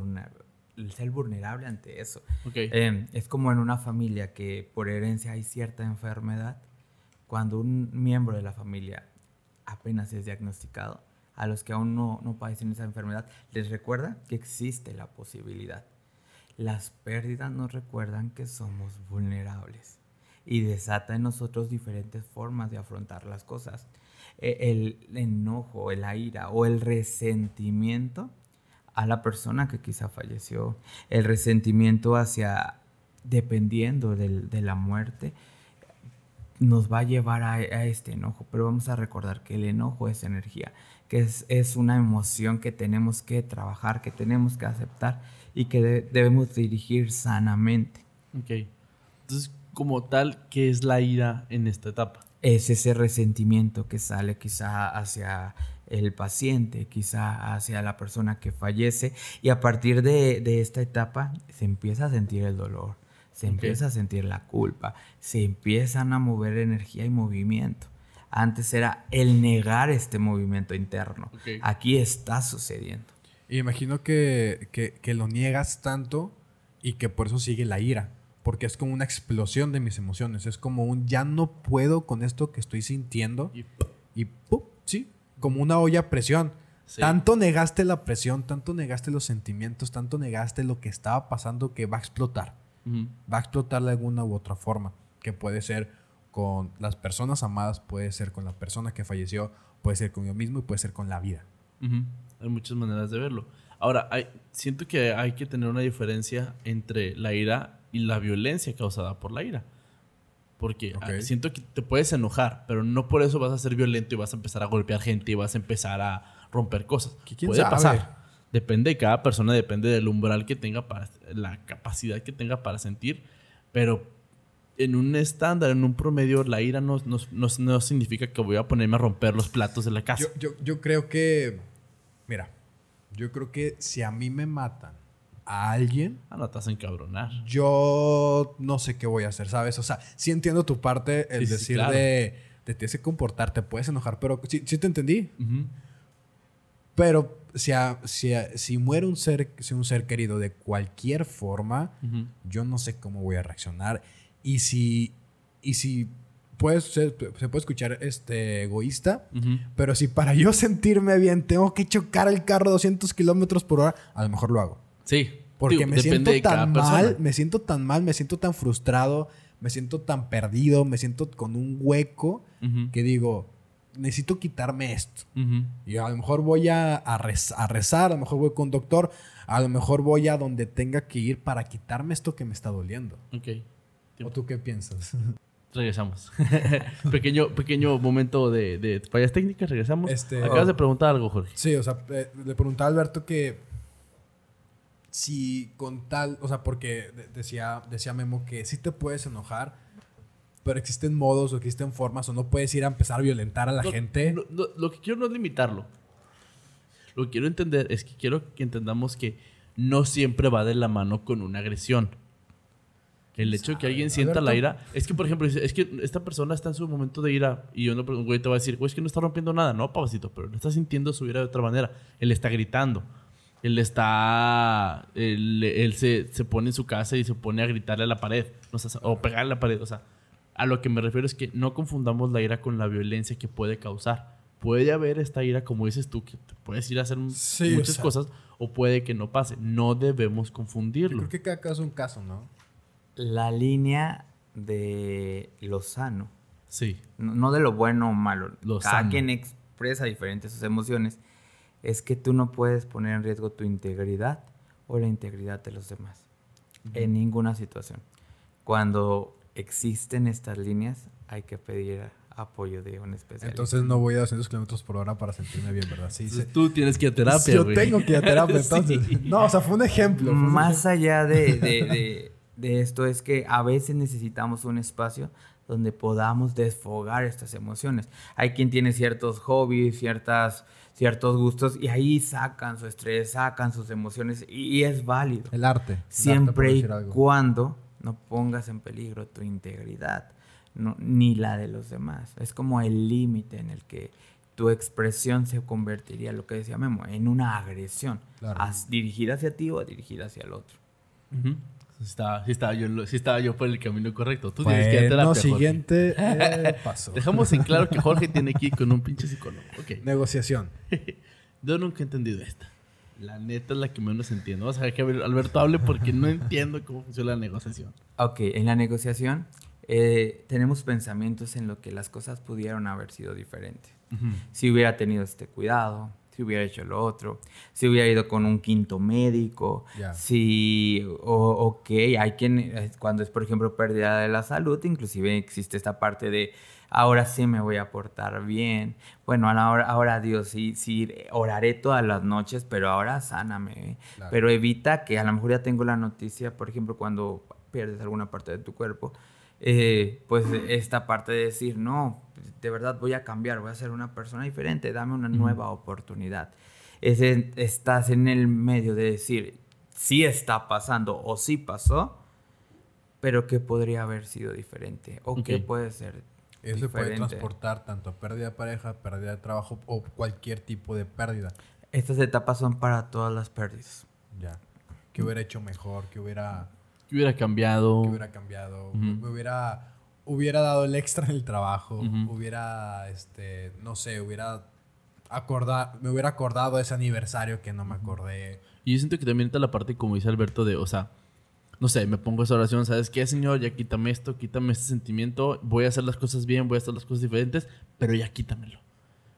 el ser vulnerable ante eso. Ok. Eh, es como en una familia que por herencia hay cierta enfermedad. Cuando un miembro de la familia apenas es diagnosticado, a los que aún no, no padecen esa enfermedad, les recuerda que existe la posibilidad. Las pérdidas nos recuerdan que somos vulnerables y desata en nosotros diferentes formas de afrontar las cosas. E- El enojo, la ira o el resentimiento a la persona que quizá falleció, el resentimiento hacia, dependiendo del- de la muerte, nos va a llevar a, a este enojo, pero vamos a recordar que el enojo es energía, que es, es una emoción que tenemos que trabajar, que tenemos que aceptar y que de- debemos dirigir sanamente. Ok. Entonces, como tal, ¿qué es la ira en esta etapa? Es ese resentimiento que sale quizá hacia el paciente, quizá hacia la persona que fallece y a partir de, de esta etapa se empieza a sentir el dolor, se empieza a sentir la culpa, se empiezan a mover energía y movimiento. Antes era el negar este movimiento interno. Aquí está sucediendo. Y imagino que, que, que lo niegas tanto y que por eso sigue la ira. Porque es como una explosión de mis emociones. Es como un ya no puedo con esto que estoy sintiendo. Y- Y ¡pum! Como una olla a presión. Sí. Tanto negaste la presión, tanto negaste los sentimientos, tanto negaste lo que estaba pasando que va a explotar. Va a explotar de alguna u otra forma. Que puede ser con las personas amadas, puede ser con la persona que falleció, puede ser con yo mismo y puede ser con la vida. Hay muchas maneras de verlo. Ahora, hay, siento que hay que tener una diferencia entre la ira y la violencia causada por la ira. Porque ah, siento que te puedes enojar, pero no por eso vas a ser violento y vas a empezar a golpear gente y vas a empezar a romper cosas. Quién Puede sabe. pasar. Depende de cada persona, depende del umbral que tenga para, la capacidad que tenga para sentir, pero en un estándar, en un promedio, la ira no, no, no- no significa que voy a ponerme a romper los platos de la casa. Yo, yo, yo creo que, mira, yo creo que si a mí me matan a alguien, Ah, no te encabronar. yo no sé qué voy a hacer, ¿sabes? O sea, sí entiendo tu parte, el Sí, sí, decir claro. de, de tienes que comportarte, puedes enojar, pero sí, sí te entendí. Pero si, a- si, a- si muere un ser, si un ser querido de cualquier forma, yo no sé cómo voy a reaccionar. Y si, y si puedes, se, se puede escuchar este, egoísta, pero si para yo sentirme bien tengo que chocar el carro a 200 kilómetros por hora, a lo mejor lo hago. Sí. Porque Digo, me siento tan persona. mal, me siento tan mal, me siento tan frustrado, me siento tan perdido, me siento con un hueco que digo, necesito quitarme esto. Y a lo mejor voy a, a rez- a rezar, a lo mejor voy con un doctor, a lo mejor voy a donde tenga que ir para quitarme esto que me está doliendo. Ok. ¿O tú qué piensas? Regresamos. pequeño, pequeño momento de, de fallas técnicas, regresamos. Este- Acabas de preguntar algo, Jorge. Sí, o sea, eh, le preguntaba a Alberto que si con tal, o sea, porque de- decía, decía Memo que sí te puedes enojar, pero existen modos o existen formas o no puedes ir a empezar a violentar a la gente. Lo, lo- lo que quiero no es limitarlo. Lo que quiero entender es que quiero que entendamos que no siempre va de la mano con una agresión. El hecho de que alguien sienta la ira. Es que, por ejemplo, es que esta persona está en su momento de ira y uno, un güey te va a decir, güey, es que no está rompiendo nada. No, papacito, pero no está sintiendo su ira de otra manera. Él está gritando. Él está. Él, él se, se pone en su casa y se pone a gritarle a la pared. O, sea, o pegarle a la pared. O sea, a lo que me refiero es que no confundamos la ira con la violencia que puede causar. Puede haber esta ira, como dices tú, que te puedes ir a hacer o muchas sea. cosas, o puede que no pase. No debemos Yo confundirlo. creo que cada caso es un caso, ¿no? La línea de lo sano, Sí. no no de lo bueno o malo, Lo cada sano. quien expresa diferentes sus emociones, es que tú no puedes poner en riesgo tu integridad o la integridad de los demás. En ninguna situación. Cuando existen estas líneas, hay que pedir apoyo de un especialista. Entonces no voy a 200 kilómetros por hora para sentirme bien, ¿verdad? Sí, Entonces sí. tú tienes que ir a terapia, Yo güey. tengo que ir a terapia, entonces. Sí. No, o sea, fue un ejemplo. fue un Más allá de, de- de- de esto es que a veces necesitamos un espacio donde podamos desfogar estas emociones. Hay quien tiene ciertos hobbies, ciertas, ciertos gustos y ahí sacan su estrés, sacan sus emociones y, y es válido. El arte. el arte, por Siempre y cuando no pongas en peligro tu integridad, no- ni la de los demás. Es como el límite en el que tu expresión se convertiría, lo que decía Memo, en una agresión, Claro. as- dirigida hacia ti o dirigida hacia el otro. Sí estaba, sí, estaba yo, sí estaba yo por el camino correcto. Tú tienes que ir a terapia, siguiente eh, paso. Dejamos en claro que Jorge tiene que ir con un pinche psicólogo. Ok. Negociación. Yo nunca he entendido esta. La neta es la que menos entiendo. Vamos a dejar que Alberto hable porque no entiendo cómo funciona la negociación. Ok, en la negociación eh, tenemos pensamientos en lo que las cosas pudieron haber sido diferentes. Si hubiera tenido este cuidado, si hubiera hecho lo otro, si hubiera ido con un quinto médico, Ya. si, o, ok, hay quien, cuando es por ejemplo pérdida de la salud, inclusive existe esta parte de, ahora sí me voy a portar bien, bueno, a la hora- ahora Dios, sí, sí, oraré todas las noches, pero ahora sáname, ¿eh? Claro. pero evita que a lo mejor ya tengo la noticia, por ejemplo, cuando pierdes alguna parte de tu cuerpo, eh, pues esta parte de decir, no, de verdad voy a cambiar, voy a ser una persona diferente, dame una nueva oportunidad. Ese- estás en el medio de decir, sí está pasando o sí pasó, pero que podría haber sido diferente o que Ok. puede ser Eso se puede diferente. transportar tanto a pérdida de pareja, pérdida de trabajo o cualquier tipo de pérdida. Estas etapas son para todas las pérdidas. Ya. ¿Qué hubiera hecho mejor? ¿Qué hubiera, ¿Qué hubiera cambiado? qué hubiera cambiado? Ujú. Me hubiera, hubiera dado el extra en el trabajo. Hubiera, este, no sé, hubiera acordado, me hubiera acordado ese aniversario que no me acordé. Y yo siento que también está la parte, como dice Alberto, de, o sea, no sé, me pongo esa oración, ¿sabes qué, Señor? Ya quítame esto, quítame este sentimiento, voy a hacer las cosas bien, voy a hacer las cosas diferentes, pero ya quítamelo.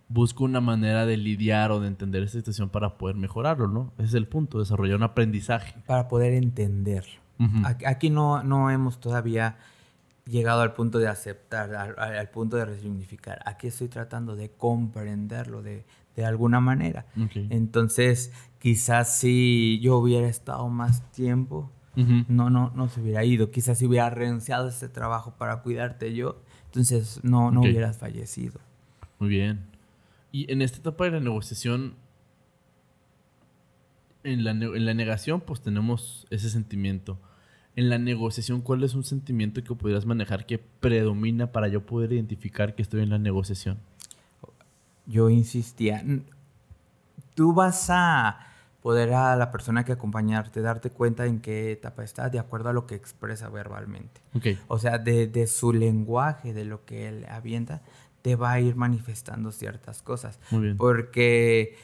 Busco una manera de lidiar o de entender esta situación para poder mejorarlo, ¿no? Ese es el punto, desarrollar un aprendizaje. Para poder entenderlo. Aquí- Aquí no, no hemos todavía llegado al punto de aceptar, al, punto de resignificar. Aquí estoy tratando de comprenderlo de, de alguna manera. Entonces, quizás si yo hubiera estado más tiempo, no, no, no se hubiera ido. Quizás si hubiera renunciado a este trabajo para cuidarte yo, entonces no, no hubieras fallecido. Muy bien. Y en esta etapa de la negociación, en la, en la negación, pues tenemos ese sentimiento. En la negociación, ¿cuál es un sentimiento que pudieras manejar que predomina para yo poder identificar que estoy en la negociación? yo insistía, "N- tú vas a poder a la persona que acompañarte darte cuenta en qué etapa está de acuerdo a lo que expresa verbalmente. Ok. O sea, de, de su lenguaje, de lo que él avienta, te va a ir manifestando ciertas cosas. Muy bien. Porque,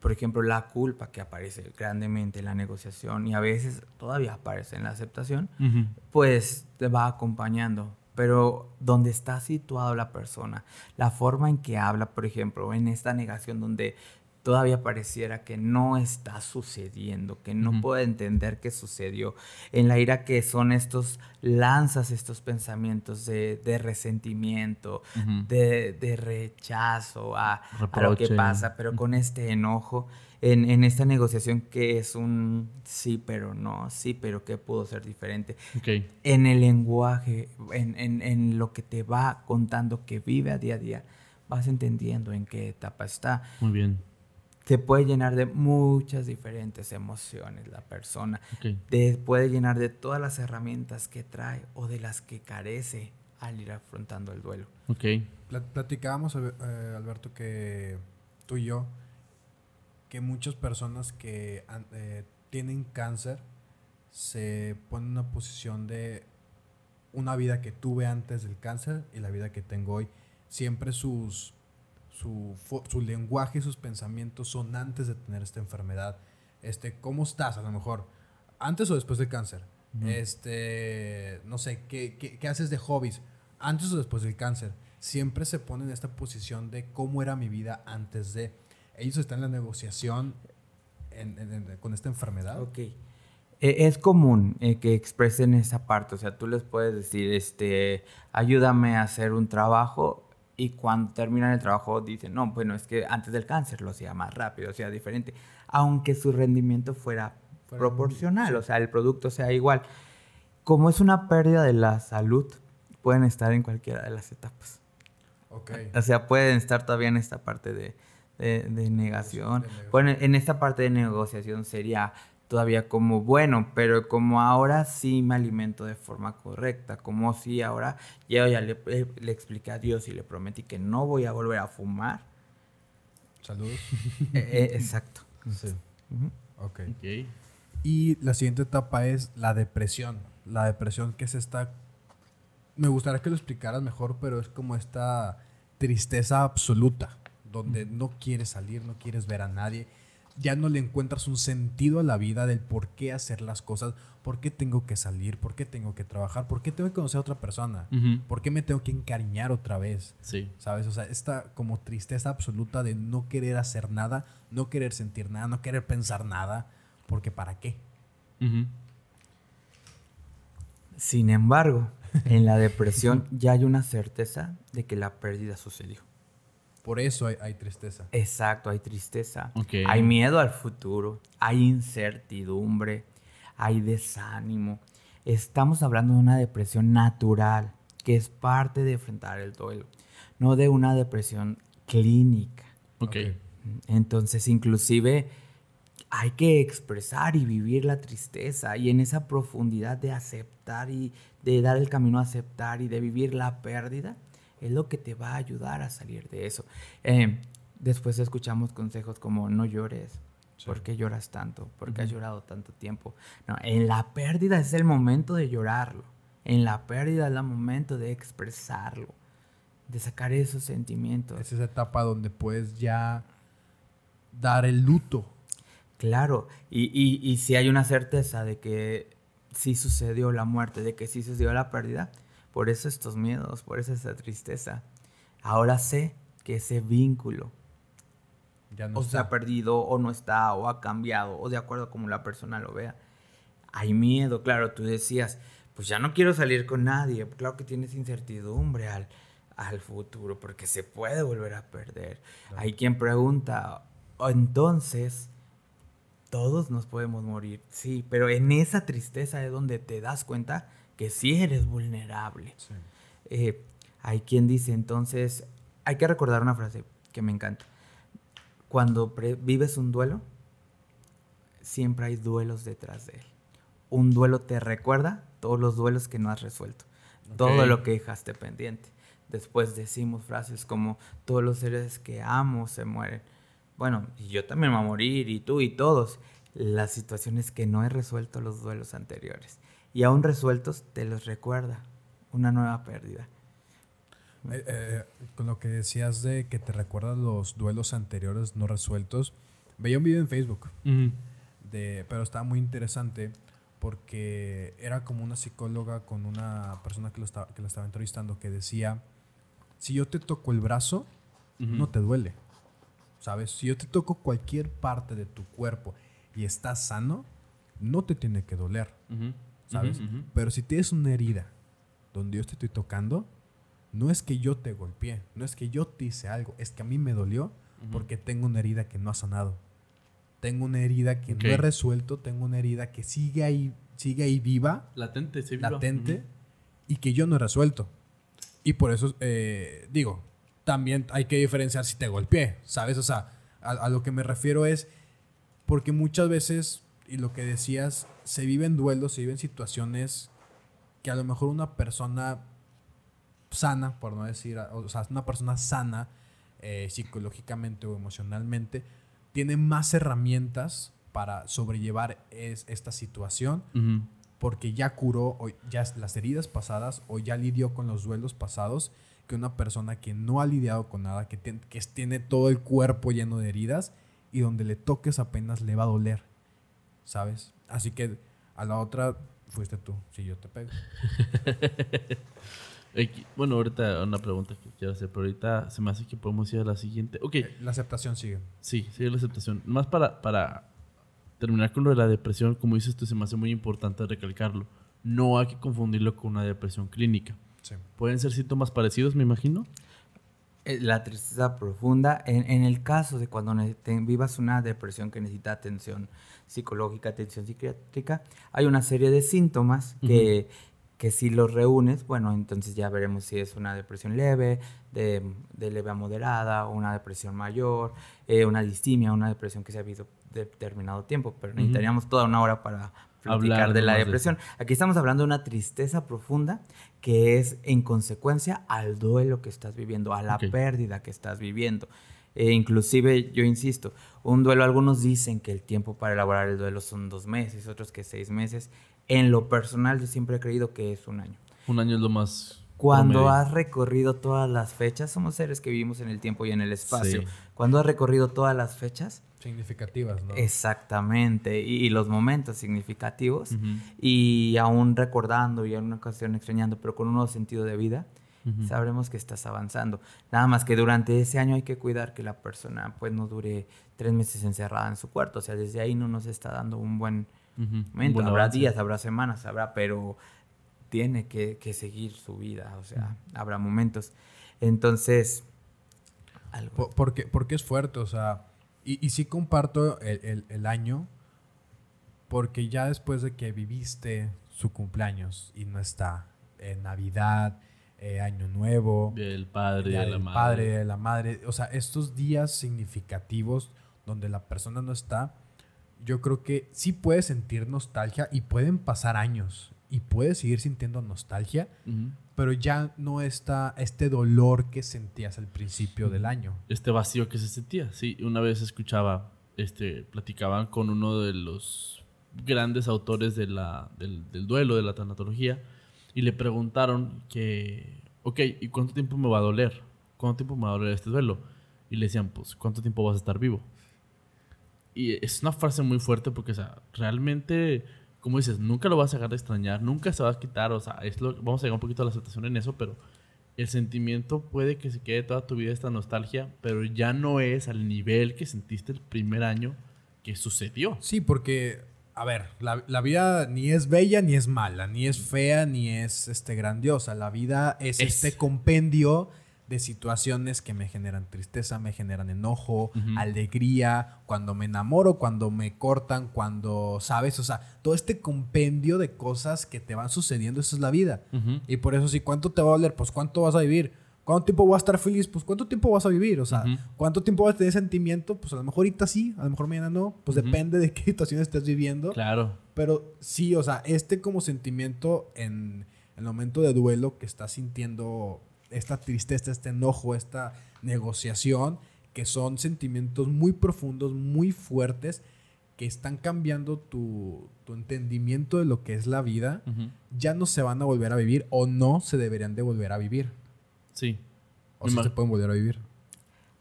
por ejemplo, la culpa que aparece grandemente en la negociación y a veces todavía aparece en la aceptación, pues te va acompañando. Pero donde está situado la persona, la forma en que habla, por ejemplo, en esta negación donde todavía pareciera que no está sucediendo, que no puede entender qué sucedió. En la ira que son estos, lanzas estos pensamientos de, resentimiento, de, rechazo a, lo que pasa, pero con este enojo. En, esta negociación que es un sí, pero no, sí, pero que pudo ser diferente. En el lenguaje, en, en lo que te va contando que vive a día a día, vas entendiendo en qué etapa está. Muy bien. Te puede llenar de muchas diferentes emociones la persona. Te puede llenar de todas las herramientas que trae o de las que carece al ir afrontando el duelo. Ok. Platicábamos, eh, Alberto, que tú y yo, que muchas personas que eh, tienen cáncer se ponen en una posición de una vida que tuve antes del cáncer y la vida que tengo hoy siempre sus, su, su lenguaje y sus pensamientos son antes de tener esta enfermedad. Este, ¿Cómo estás? A lo mejor, antes o después del cáncer. Este, no sé, ¿qué, ¿qué, qué, haces de hobbies? Antes o después del cáncer. Siempre se pone en esta posición de cómo era mi vida antes de. Ellos están en la negociación con esta enfermedad. Ok. E, es común eh, que expresen esa parte, o sea, tú les puedes decir, este, ayúdame a hacer un trabajo y cuando terminan el trabajo dicen, no, bueno, es que antes del cáncer lo hacía más rápido, o sea, diferente, aunque su rendimiento fuera, proporcional, o sea, el producto sea igual. Como es una pérdida de la salud, pueden estar en cualquiera de las etapas. Okay. O sea, pueden estar todavía en esta parte de, de, negación. Bueno, en esta parte de negociación sería todavía como bueno, pero como ahora sí me alimento de forma correcta, como si ahora yo ya le, eh, le, expliqué a Dios y le prometí que no voy a volver a fumar. Saludos. Eh, eh, exacto. Sí. Y la siguiente etapa es la depresión. La depresión que es esta... Me gustaría que lo explicaras mejor, pero es como esta tristeza absoluta, donde no quieres salir, no quieres ver a nadie ya no le encuentras un sentido a la vida del por qué hacer las cosas, por qué tengo que salir, por qué tengo que trabajar, por qué tengo que conocer a otra persona, por qué me tengo que encariñar otra vez. Sí. ¿Sabes? O sea, esta como tristeza absoluta de no querer hacer nada, no querer sentir nada, no querer pensar nada, porque ¿para qué? Sin embargo, en la depresión ya hay una certeza de que la pérdida sucedió. Por eso hay, tristeza. Exacto, hay tristeza. Hay miedo al futuro, hay incertidumbre, hay desánimo. Estamos hablando de una depresión natural, que es parte de enfrentar el duelo, no de una depresión clínica. Entonces, inclusive hay que expresar y vivir la tristeza y en esa profundidad de aceptar y de dar el camino a aceptar y de vivir la pérdida, es lo que te va a ayudar a salir de eso. Eh, después escuchamos consejos como no llores. ¿Por qué lloras tanto? ¿Por qué has llorado tanto tiempo? No, en la pérdida es el momento de llorarlo. En la pérdida es el momento de expresarlo, de sacar esos sentimientos. Es esa etapa donde puedes ya dar el luto. Claro, y, y, y si hay una certeza de que sí sucedió la muerte, de que sí sucedió la pérdida, por eso estos miedos, por eso esa tristeza. Ahora sé que ese vínculo ya no o se ha perdido o no está o ha cambiado o de acuerdo a como la persona lo vea. Hay miedo, claro, tú decías, pues ya no quiero salir con nadie. Claro que tienes incertidumbre al, al futuro porque se puede volver a perder. Hay quien pregunta, entonces, todos nos podemos morir. Sí, pero en esa tristeza es donde te das cuenta que sí eres vulnerable. Eh, hay quien dice, entonces, hay que recordar una frase que me encanta. Cuando vives un duelo, siempre hay duelos detrás de él. Un duelo te recuerda todos los duelos que no has resuelto, todo lo que dejaste pendiente. Después decimos frases como, todos los seres que amo se mueren. Bueno, y yo también me voy a morir, y tú y todos. La situación es que no he resuelto los duelos anteriores y aún resueltos te los recuerda una nueva pérdida. Eh, eh, con lo que decías de que te recuerdas los duelos anteriores no resueltos, veía un video en Facebook, de, pero estaba muy interesante porque era como una psicóloga con una persona que lo, estaba, que lo estaba entrevistando que decía, si yo te toco el brazo, no te duele. ¿sabes? Si yo te toco cualquier parte de tu cuerpo y estás sano, no te tiene que doler, Ujú, ¿sabes? Pero si tienes una herida donde yo te estoy tocando, no es que yo te golpeé, no es que yo te hice algo, es que a mí me dolió porque tengo una herida que no ha sanado. Tengo una herida que no he resuelto, tengo una herida que sigue ahí, sigue ahí viva, Latente, sí, viva. latente, y que yo no he resuelto. Y por eso, eh, digo, también hay que diferenciar si te golpeé, ¿sabes? O sea, a, a lo que me refiero es porque muchas veces, y lo que decías, se viven duelos, se viven situaciones que a lo mejor una persona sana, por no decir, o sea, una persona sana eh, psicológicamente o emocionalmente, tiene más herramientas para sobrellevar es- esta situación porque ya curó o ya las heridas pasadas o ya lidió con los duelos pasados que una persona que no ha lidiado con nada, que, que tiene todo el cuerpo lleno de heridas y donde le toques apenas le va a doler, ¿sabes? Así que a la otra fuiste tú, si yo te pego. Bueno, ahorita una pregunta que quiero hacer, pero ahorita se me hace que podemos ir a la siguiente. Ok, La aceptación sigue. sí, sigue la aceptación. Más para, para terminar con lo de la depresión, como dices tú, se me hace muy importante recalcarlo. No hay que confundirlo con una depresión clínica. Sí. Pueden ser síntomas parecidos, me imagino. Eh, La tristeza profunda, en, en el caso de cuando te- vivas una depresión que necesita atención psicológica, atención psiquiátrica, hay una serie de síntomas que, que si los reúnes, bueno, entonces ya veremos si es una depresión leve, de, de leve a moderada, una depresión mayor, eh, una distimia, una depresión que se ha visto determinado tiempo, pero Ujú. necesitaríamos toda una hora para platicar Hablar de la de depresión. Aquí estamos hablando de una tristeza profunda que es en consecuencia al duelo que estás viviendo, a la pérdida que estás viviendo. E inclusive, yo insisto, un duelo, algunos dicen que el tiempo para elaborar el duelo son dos meses, otros que seis meses. En lo personal, yo siempre he creído que es un año. Un año es lo más. Cuando promedio. has recorrido todas las fechas, somos seres que vivimos en el tiempo y en el espacio. Sí. Cuando has recorrido todas las fechas, Significativas, ¿no? exactamente, y, y los momentos significativos, y aún recordando y en una ocasión extrañando, pero con un nuevo sentido de vida, sabremos que estás avanzando. Nada más que durante ese año hay que cuidar que la persona pues no dure tres meses encerrada en su cuarto. O sea, desde ahí no nos está dando un buen Ujú, un momento. buen habrá días, habrá semanas, habrá, pero tiene que, que seguir su vida. O sea, habrá momentos. Entonces, algo. Po- Porque, porque es fuerte, o sea, y, y sí comparto el, el- el año, porque ya después de que viviste su cumpleaños y no está en Navidad, eh, Año Nuevo, Del padre, Día de la del madre. padre, de la madre, o sea, estos días significativos donde la persona no está, yo creo que sí puedes sentir nostalgia y pueden pasar años y puedes seguir sintiendo nostalgia, Ujú. pero ya no está este dolor que sentías al principio del año. este vacío que se sentía. Sí, una vez escuchaba, este, platicaban con uno de los grandes autores de la, del, del duelo, de la tanatología, y le preguntaron que, ok, ¿y cuánto tiempo me va a doler? ¿Cuánto tiempo me va a doler este duelo? Y le decían, pues, ¿cuánto tiempo vas a estar vivo? Y es una frase muy fuerte porque, o sea, realmente, como dices, nunca lo vas a dejar de extrañar, nunca se va a quitar, o sea, es lo, vamos a llegar un poquito a la aceptación en eso, pero el sentimiento puede que se quede toda tu vida esta nostalgia, pero ya no es al nivel que sentiste el primer año que sucedió. Sí, porque, a ver, la, la vida ni es bella ni es mala, ni es fea ni es este, grandiosa. La vida es, Es. este compendio de situaciones que me generan tristeza, me generan enojo, alegría, cuando me enamoro, cuando me cortan, cuando, ¿sabes? O sea, todo este compendio de cosas que te van sucediendo, eso es la vida. Y por eso sí, ¿cuánto te va a doler? Pues ¿cuánto vas a vivir? ¿Cuánto tiempo vas a estar feliz? Pues ¿cuánto tiempo vas a vivir? O sea. ¿cuánto tiempo vas a tener sentimiento? Pues a lo mejor ahorita sí, a lo mejor mañana no. Pues depende de qué situación estés viviendo. Claro. Pero sí, o sea, este como sentimiento en el momento de duelo que estás sintiendo esta tristeza, este enojo, esta negociación, que son sentimientos muy profundos, muy fuertes, que están cambiando tu, tu entendimiento de lo que es la vida, ya no se van a volver a vivir o no se deberían de volver a vivir. Sí. O se pueden volver a vivir.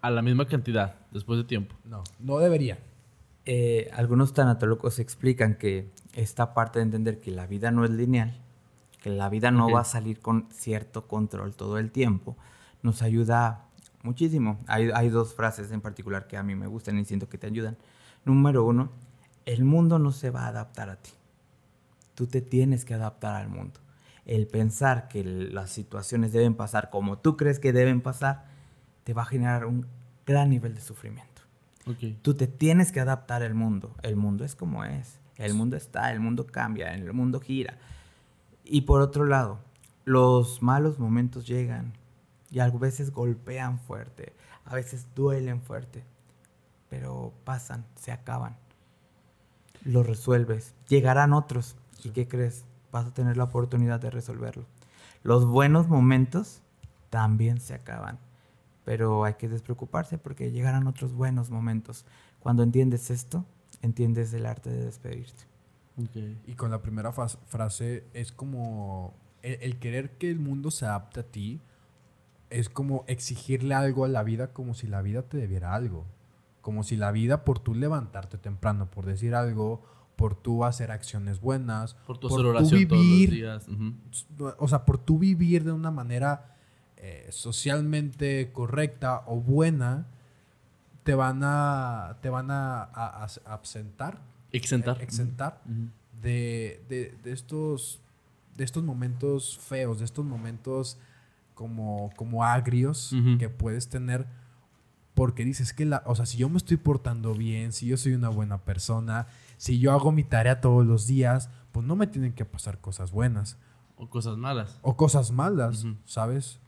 A la misma cantidad, después de tiempo. No, no debería. Eh, algunos tanatólogos explican que esta parte de entender que la vida no es lineal, que la vida no va a salir con cierto control todo el tiempo, nos ayuda muchísimo. Hay, hay dos frases en particular que a mí me gustan y siento que te ayudan. Número uno, el mundo no se va a adaptar a ti. Tú te tienes que adaptar al mundo. El pensar que las situaciones deben pasar como tú crees que deben pasar, te va a generar un gran nivel de sufrimiento. Ok. Tú te tienes que adaptar al mundo. El mundo es como es. El mundo está, el mundo cambia, el mundo gira. Y por otro lado, los malos momentos llegan y a veces golpean fuerte, a veces duelen fuerte, pero pasan, se acaban. Lo resuelves. Llegarán otros. ¿Y qué crees? Vas a tener la oportunidad de resolverlo. Los buenos momentos también se acaban pero hay que despreocuparse porque llegarán otros buenos momentos. Cuando entiendes esto, entiendes el arte de despedirte. Ok. Y con la primera frase es como el, el querer que el mundo se adapte a ti es como exigirle algo a la vida como si la vida te debiera algo. Como si la vida por tú levantarte temprano, por decir algo, por tú hacer acciones buenas, Por tu por oración todos los vivir días. o sea, por tú vivir de una manera eh, socialmente correcta o buena, te van a, te van a, a- a absentar, Exentar. eh, exentar de, de- de estos, de estos momentos feos, de estos momentos como, como agrios que puedes tener. Porque dices que, la, o sea, si yo me estoy portando bien, si yo soy una buena persona, si yo hago mi tarea todos los días, pues no me tienen que pasar cosas buenas O cosas malas. o cosas malas. ¿sabes?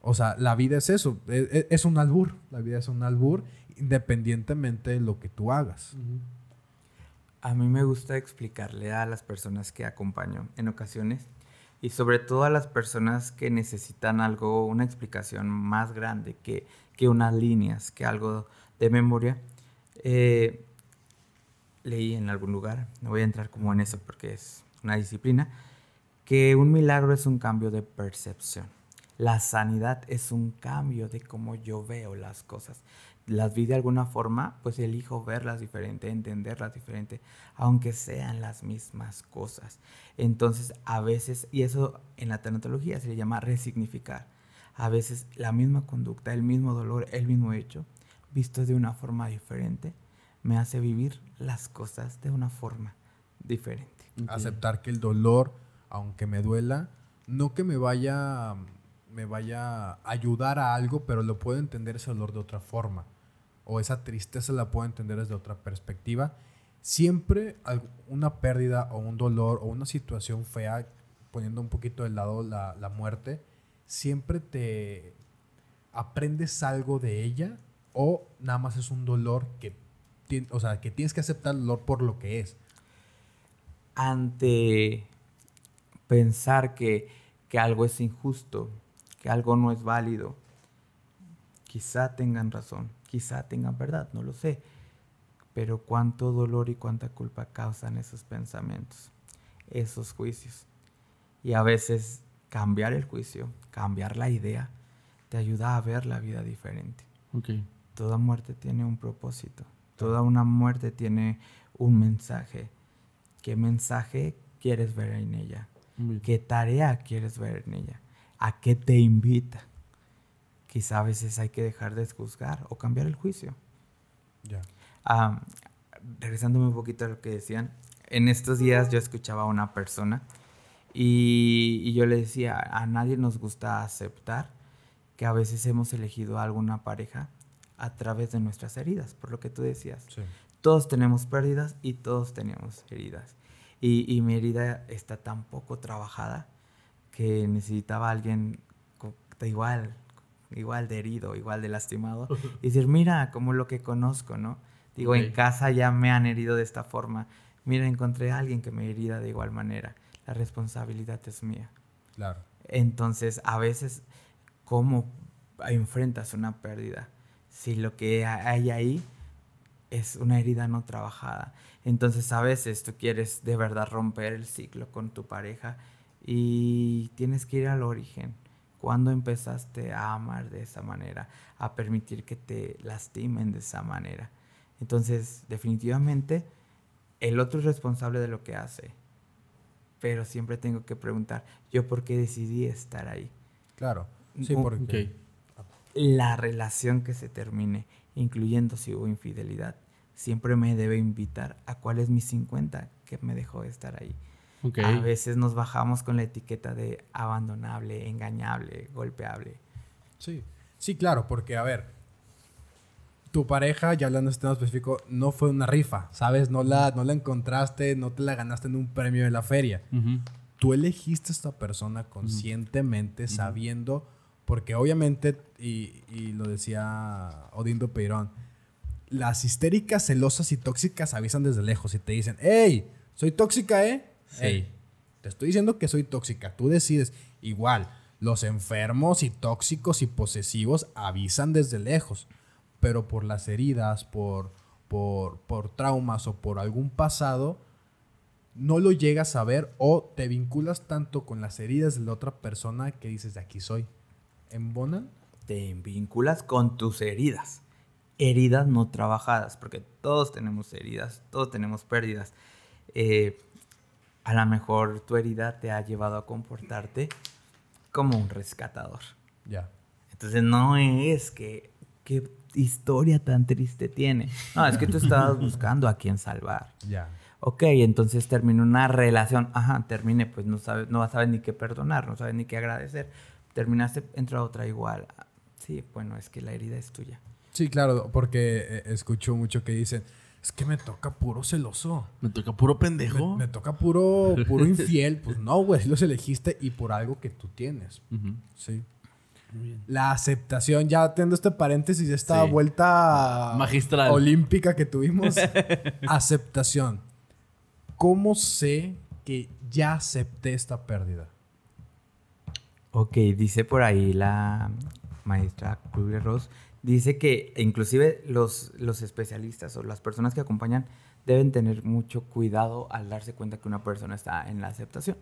O sea, la vida es eso, e- e- es, un albur, la vida es un albur independientemente de lo que tú hagas. A mí me gusta explicarle a las personas que acompaño en ocasiones y sobre todo a las personas que necesitan algo, una explicación más grande que, que unas líneas, que algo de memoria. Eh, leí en algún lugar, no voy a entrar como en eso porque es una disciplina, que un milagro es un cambio de percepción. La sanidad es un cambio de cómo yo veo las cosas. Las vi de alguna forma, pues elijo verlas diferente, entenderlas diferente, aunque sean las mismas cosas. Entonces, a veces, y eso en la tanatología se le llama resignificar, a veces la misma conducta, el mismo dolor, el mismo hecho, visto de una forma diferente, me hace vivir las cosas de una forma diferente. Aceptar que el dolor, aunque me duela, no que me vaya, me vaya a ayudar a algo, pero lo puedo entender ese dolor de otra forma. O esa tristeza la puedo entender desde otra perspectiva. Siempre una pérdida o un dolor o una situación fea, poniendo un poquito de lado la, la muerte, siempre te aprendes algo de ella o nada más es un dolor que, o sea, que tienes que aceptar el dolor por lo que es. ante pensar que, que algo es injusto, que algo no es válido, quizá tengan razón, quizá tengan verdad, no lo sé, pero cuánto dolor y cuánta culpa causan esos pensamientos, esos juicios. Y a veces cambiar el juicio, cambiar la idea, te ayuda a ver la vida diferente. Ok. Toda muerte tiene un propósito. Toda una muerte tiene un mensaje. ¿Qué mensaje quieres ver en ella? ¿Qué tarea quieres ver en ella? ¿A qué te invita? Quizá a veces hay que dejar de juzgar o cambiar el juicio. Ya. Regresándome un poquito a lo que decían, en estos días yo escuchaba a una persona y, y yo le decía, a nadie nos gusta aceptar que a veces hemos elegido a alguna pareja a través de nuestras heridas, por lo que tú decías. Sí. Todos tenemos pérdidas y todos tenemos heridas. Y, y mi herida está tan poco trabajada que necesitaba a alguien igual, igual de herido, igual de lastimado. Y decir, mira, como lo que conozco, ¿no? Digo, en Ok. casa ya me han herido de esta forma. Mira, encontré a alguien que me herida de igual manera. La responsabilidad es mía. Claro. Entonces, a veces, ¿cómo enfrentas una pérdida? Si lo que hay ahí es una herida no trabajada. Entonces, a veces tú quieres de verdad romper el ciclo con tu pareja y tienes que ir al origen. ¿Cuándo empezaste a amar de esa manera? A permitir que te lastimen de esa manera. Entonces, definitivamente, el otro es responsable de lo que hace. Pero siempre tengo que preguntar, ¿yo por qué decidí estar ahí? Claro. Sí, Un- porque... Ok. La relación que se termine, incluyendo si hubo infidelidad, siempre me debe invitar a cuál es mi 50 que me dejó estar ahí. A veces nos bajamos con la etiqueta de abandonable, engañable, golpeable. Sí, sí, claro, porque a ver, tu pareja, ya hablando de este tema específico, no fue una rifa, ¿sabes? No la, no la encontraste, no te la ganaste en un premio de la feria. Tú elegiste a esta persona conscientemente, sabiendo, porque obviamente, y, y, lo decía Odindo Peirón, las histéricas, celosas y tóxicas avisan desde lejos y te dicen, hey, soy tóxica, ¿eh? Hey, te estoy diciendo que soy tóxica, tú decides. Igual, los enfermos y tóxicos y posesivos avisan desde lejos pero por las heridas, por, por, por traumas o por algún pasado, no lo llegas a ver o te vinculas tanto con las heridas de la otra persona que dices, de aquí soy. ¿Embonan? Te vinculas con tus heridas. Heridas no trabajadas, porque todos tenemos heridas, todos tenemos pérdidas. Eh, a lo mejor tu herida te ha llevado a comportarte como un rescatador. Ya. Entonces no es que, que historia tan triste tiene? No, es que tú estabas buscando a quién salvar. Ya. Ok, entonces terminó una relación. Ajá, termine, pues no sabes, no sabes ni qué perdonar, no sabes ni qué agradecer. Terminaste, entra otra igual. Sí, bueno, es que la herida es tuya. Sí, claro, porque eh, escucho mucho que dicen, es que me toca puro celoso. Me toca puro pendejo. Me, toca puro, puro infiel. Pues no, güey, los elegiste y por algo que tú tienes. Sí. La aceptación, ya teniendo este paréntesis, esta vuelta magistral olímpica que tuvimos. aceptación. ¿Cómo sé que ya acepté esta pérdida? Ok, dice por ahí la maestra Kubler-Ross, dice que inclusive los, los especialistas o las personas que acompañan deben tener mucho cuidado al darse cuenta que una persona está en la aceptación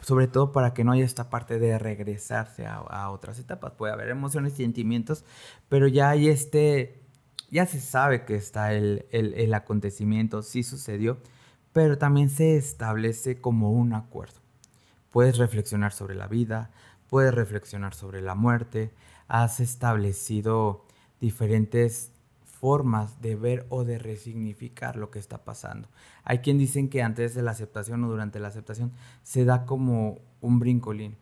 sobre todo para que no haya esta parte de regresarse a, otras etapas. Puede haber emociones y sentimientos, pero ya hay este, ya se sabe que está el, el, acontecimiento, sí sucedió, pero también se establece como un acuerdo. Puedes reflexionar sobre la vida, puedes reflexionar sobre la muerte, has establecido diferentes formas de ver o de resignificar lo que está pasando. Hay quien dicen que antes de la aceptación o durante la aceptación se da como un brincolín.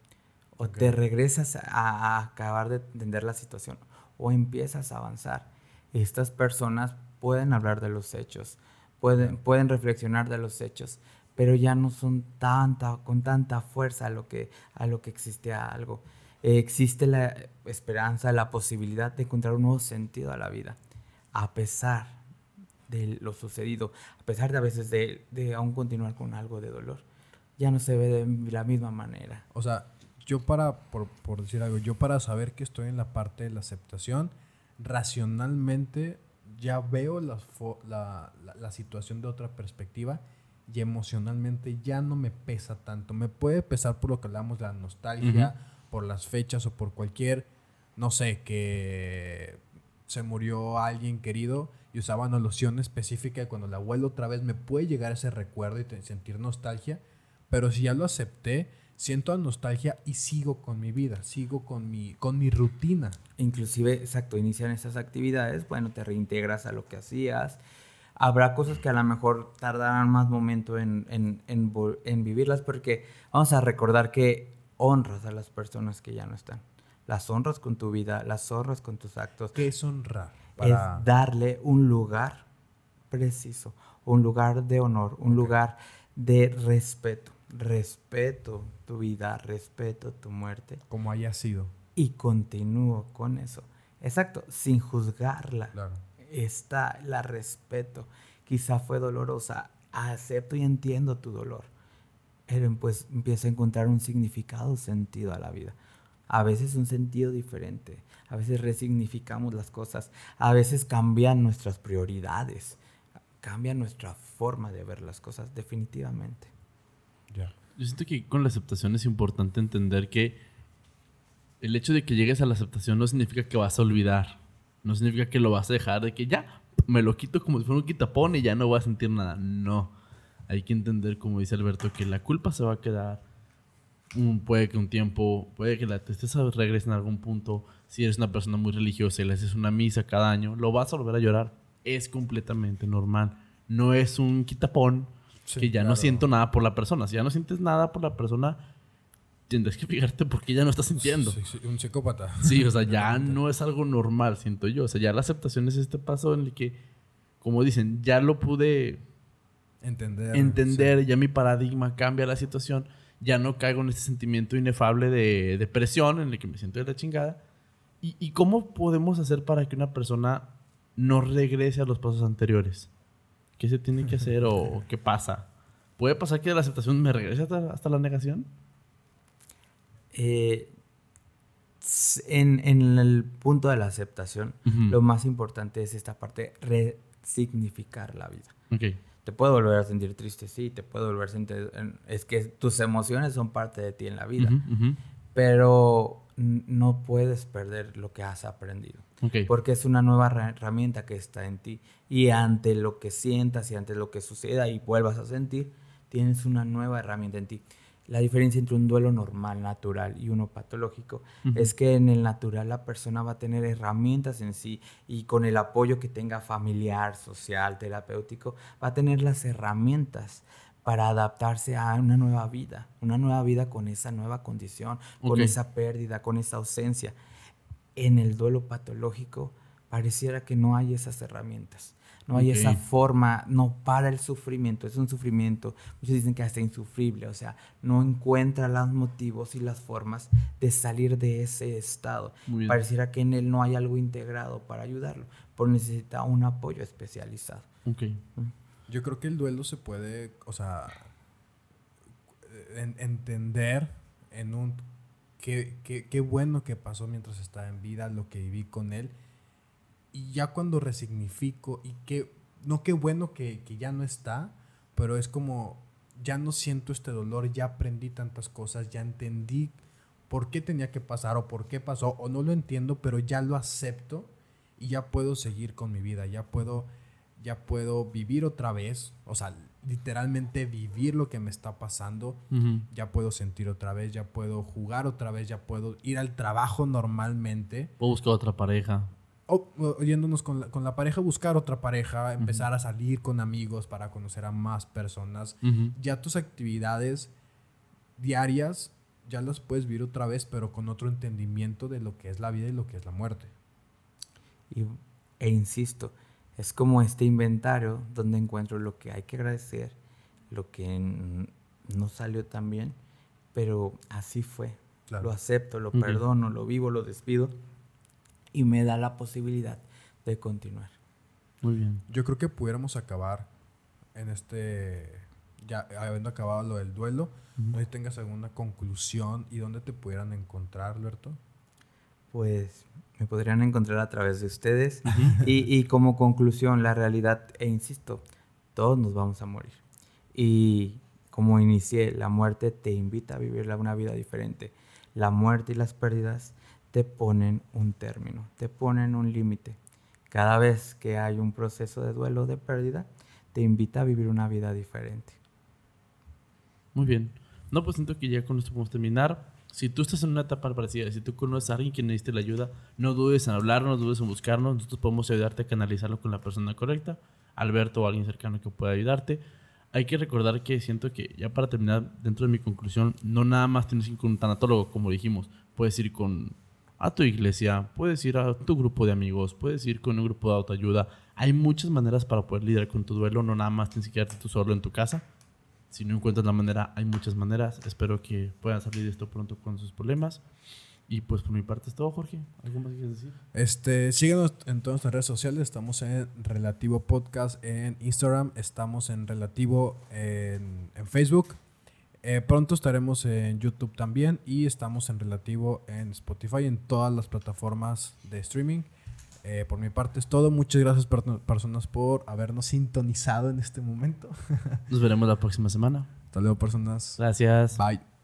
O te regresas a, acabar de entender la situación o empiezas a avanzar. Estas personas pueden hablar de los hechos, pueden, pueden reflexionar de los hechos, pero ya no son tanta, con tanta fuerza a lo que, a lo que existe algo. existe la esperanza, la posibilidad de encontrar un nuevo sentido a la vida a pesar de lo sucedido, a pesar de a veces de, de aún continuar con algo de dolor, ya no se ve de la misma manera. O sea, yo para, por, por decir algo, yo para saber que estoy en la parte de la aceptación, racionalmente ya veo la, la, la, situación de otra perspectiva y emocionalmente ya no me pesa tanto. Me puede pesar por lo que hablamos la nostalgia, por las fechas o por cualquier, no sé, que se murió alguien querido y usaba una loción específica y cuando la vuelvo otra vez me puede llegar ese recuerdo y sentir nostalgia, pero si ya lo acepté, siento nostalgia y sigo con mi vida, sigo con mi, con mi rutina. Inclusive, exacto, inician esas actividades, bueno, te reintegras a lo que hacías. Habrá cosas que a lo mejor tardarán más momento en, en, en, en vivirlas porque vamos a recordar que honras a las personas que ya no están las honras con tu vida, las honras con tus actos. ¿Qué es honrar? Es darle un lugar preciso, un lugar de honor, un lugar de respeto. Respeto tu vida, respeto tu muerte. Como haya sido. Y continúo con eso. Exacto, sin juzgarla. Claro. Está, la respeto. Quizá fue dolorosa, acepto y entiendo tu dolor. Pero pues empieza a encontrar un significado, sentido a la vida a veces un sentido diferente, a veces resignificamos las cosas, a veces cambian nuestras prioridades, cambia nuestra forma de ver las cosas, definitivamente. Yo siento que con la aceptación es importante entender que el hecho de que llegues a la aceptación no significa que vas a olvidar, no significa que lo vas a dejar, de que ya me lo quito como si fuera un quitapón y ya no voy a sentir nada. No, hay que entender, como dice Alberto, que la culpa se va a quedar un- puede que un tiempo, puede que la tristeza regrese en algún punto. Si eres una persona muy religiosa y le haces una misa cada año, lo vas a volver a llorar. Es completamente normal. No es un quitapón Sí, que ya no siento nada por la persona. Si ya no sientes nada por la persona, tendrás que fijarte por qué ya no estás sintiendo. Sí, sí, un psicópata. Sí, o sea, ya no es algo normal, siento yo. O sea, ya la aceptación es este paso en el que, como dicen, ya lo pude Entender. entender, ya mi paradigma cambia la situación, ya no caigo en este sentimiento inefable de depresión en el que me siento de la chingada. ¿Y, y cómo podemos hacer para que una persona no regrese a los pasos anteriores? ¿Qué se tiene que hacer o qué pasa? ¿Puede pasar que de la aceptación me regrese hasta, hasta la negación? Eh, en, en el punto de la aceptación, Ujú. lo más importante es esta parte, resignificar la vida. Ok. Te puedo volver a sentir triste, sí, te puedo volver a sentir... en- Es que tus emociones son parte de ti en la vida, Ujú, ujú. pero n- no puedes perder lo que has aprendido. Ok. Porque es una nueva herra- herramienta que está en ti. Y ante lo que sientas y ante lo que suceda y vuelvas a sentir, tienes una nueva herramienta en ti. La diferencia entre un duelo normal, natural y uno patológico es que en el natural la persona va a tener herramientas en sí y con el apoyo que tenga familiar, social, terapéutico, va a tener las herramientas para adaptarse a una nueva vida, una nueva vida con esa nueva condición, con esa pérdida, con esa ausencia. En el duelo patológico pareciera que no hay esas herramientas. No hay esa forma, no para el sufrimiento, es un sufrimiento, muchos dicen que hasta insufrible, o sea, no encuentra los motivos y las formas de salir de ese estado. Pareciera que en él no hay algo integrado para ayudarlo, pero necesita un apoyo especializado. Ok. Yo creo que el duelo se puede, o sea, en- entender en un qué, qué, qué bueno que pasó mientras estaba en vida, lo que viví con él. Y ya cuando resignifico, y qué, no qué bueno que, que ya no está, pero es como, ya no siento este dolor, ya aprendí tantas cosas, ya entendí por qué tenía que pasar o por qué pasó, o no lo entiendo, pero ya lo acepto y ya puedo seguir con mi vida, ya puedo, ya puedo vivir otra vez, o sea, literalmente vivir lo que me está pasando, ya puedo sentir otra vez, ya puedo jugar otra vez, ya puedo ir al trabajo normalmente. Puedo buscar otra pareja. O, o yéndonos con la, con la pareja, buscar otra pareja, empezar a salir con amigos para conocer a más personas. Ya tus actividades diarias ya las puedes vivir otra vez, pero con otro entendimiento de lo que es la vida y lo que es la muerte. Y, e insisto, es como este inventario donde encuentro lo que hay que agradecer, lo que no salió tan bien, pero así fue. Claro. Lo acepto, lo perdono, lo vivo, lo despido y me da la posibilidad de continuar. Muy bien. Yo creo que pudiéramos acabar en este, ya habiendo acabado lo del duelo, no sé si tengas alguna conclusión y dónde te pudieran encontrar, Alberto. Pues me podrían encontrar a través de ustedes y, y como conclusión, la realidad, e insisto, todos nos vamos a morir. Y como inicié, la muerte te invita a vivir la- una vida diferente. La muerte y las pérdidas te ponen un término, te ponen un límite. Cada vez que hay un proceso de duelo o de pérdida, te invita a vivir una vida diferente. Muy bien. No, pues siento que ya con esto podemos terminar. Si tú estás en una etapa parecida, si tú conoces a alguien que necesite la ayuda, no dudes en hablarnos, no dudes en buscarnos. Nosotros podemos ayudarte a canalizarlo con la persona correcta, Alberto o alguien cercano que pueda ayudarte. Hay que recordar que siento que, ya para terminar, dentro de mi conclusión, no nada más tienes que ir con un tanatólogo, como dijimos. Puedes ir con a tu iglesia, puedes ir a tu grupo de amigos, puedes ir con un grupo de autoayuda. Hay muchas maneras para poder lidiar con tu duelo, no nada más tienes que quedarte tú solo en tu casa. Si no encuentras la manera, hay muchas maneras. Espero que puedan salir de esto pronto con sus problemas. Y pues por mi parte es todo, Jorge. ¿Algo más que quieras decir? Este, síguenos en todas nuestras redes sociales. Estamos en Relativo Podcast en Instagram. Estamos en Relativo en, en Facebook. Eh, pronto estaremos en YouTube también. Y estamos en Relativo en Spotify, en todas las plataformas de streaming. Eh, por mi parte es todo. Muchas gracias, per- personas, por habernos sintonizado en este momento. Nos veremos la próxima semana. Hasta luego, personas. Gracias. Bye.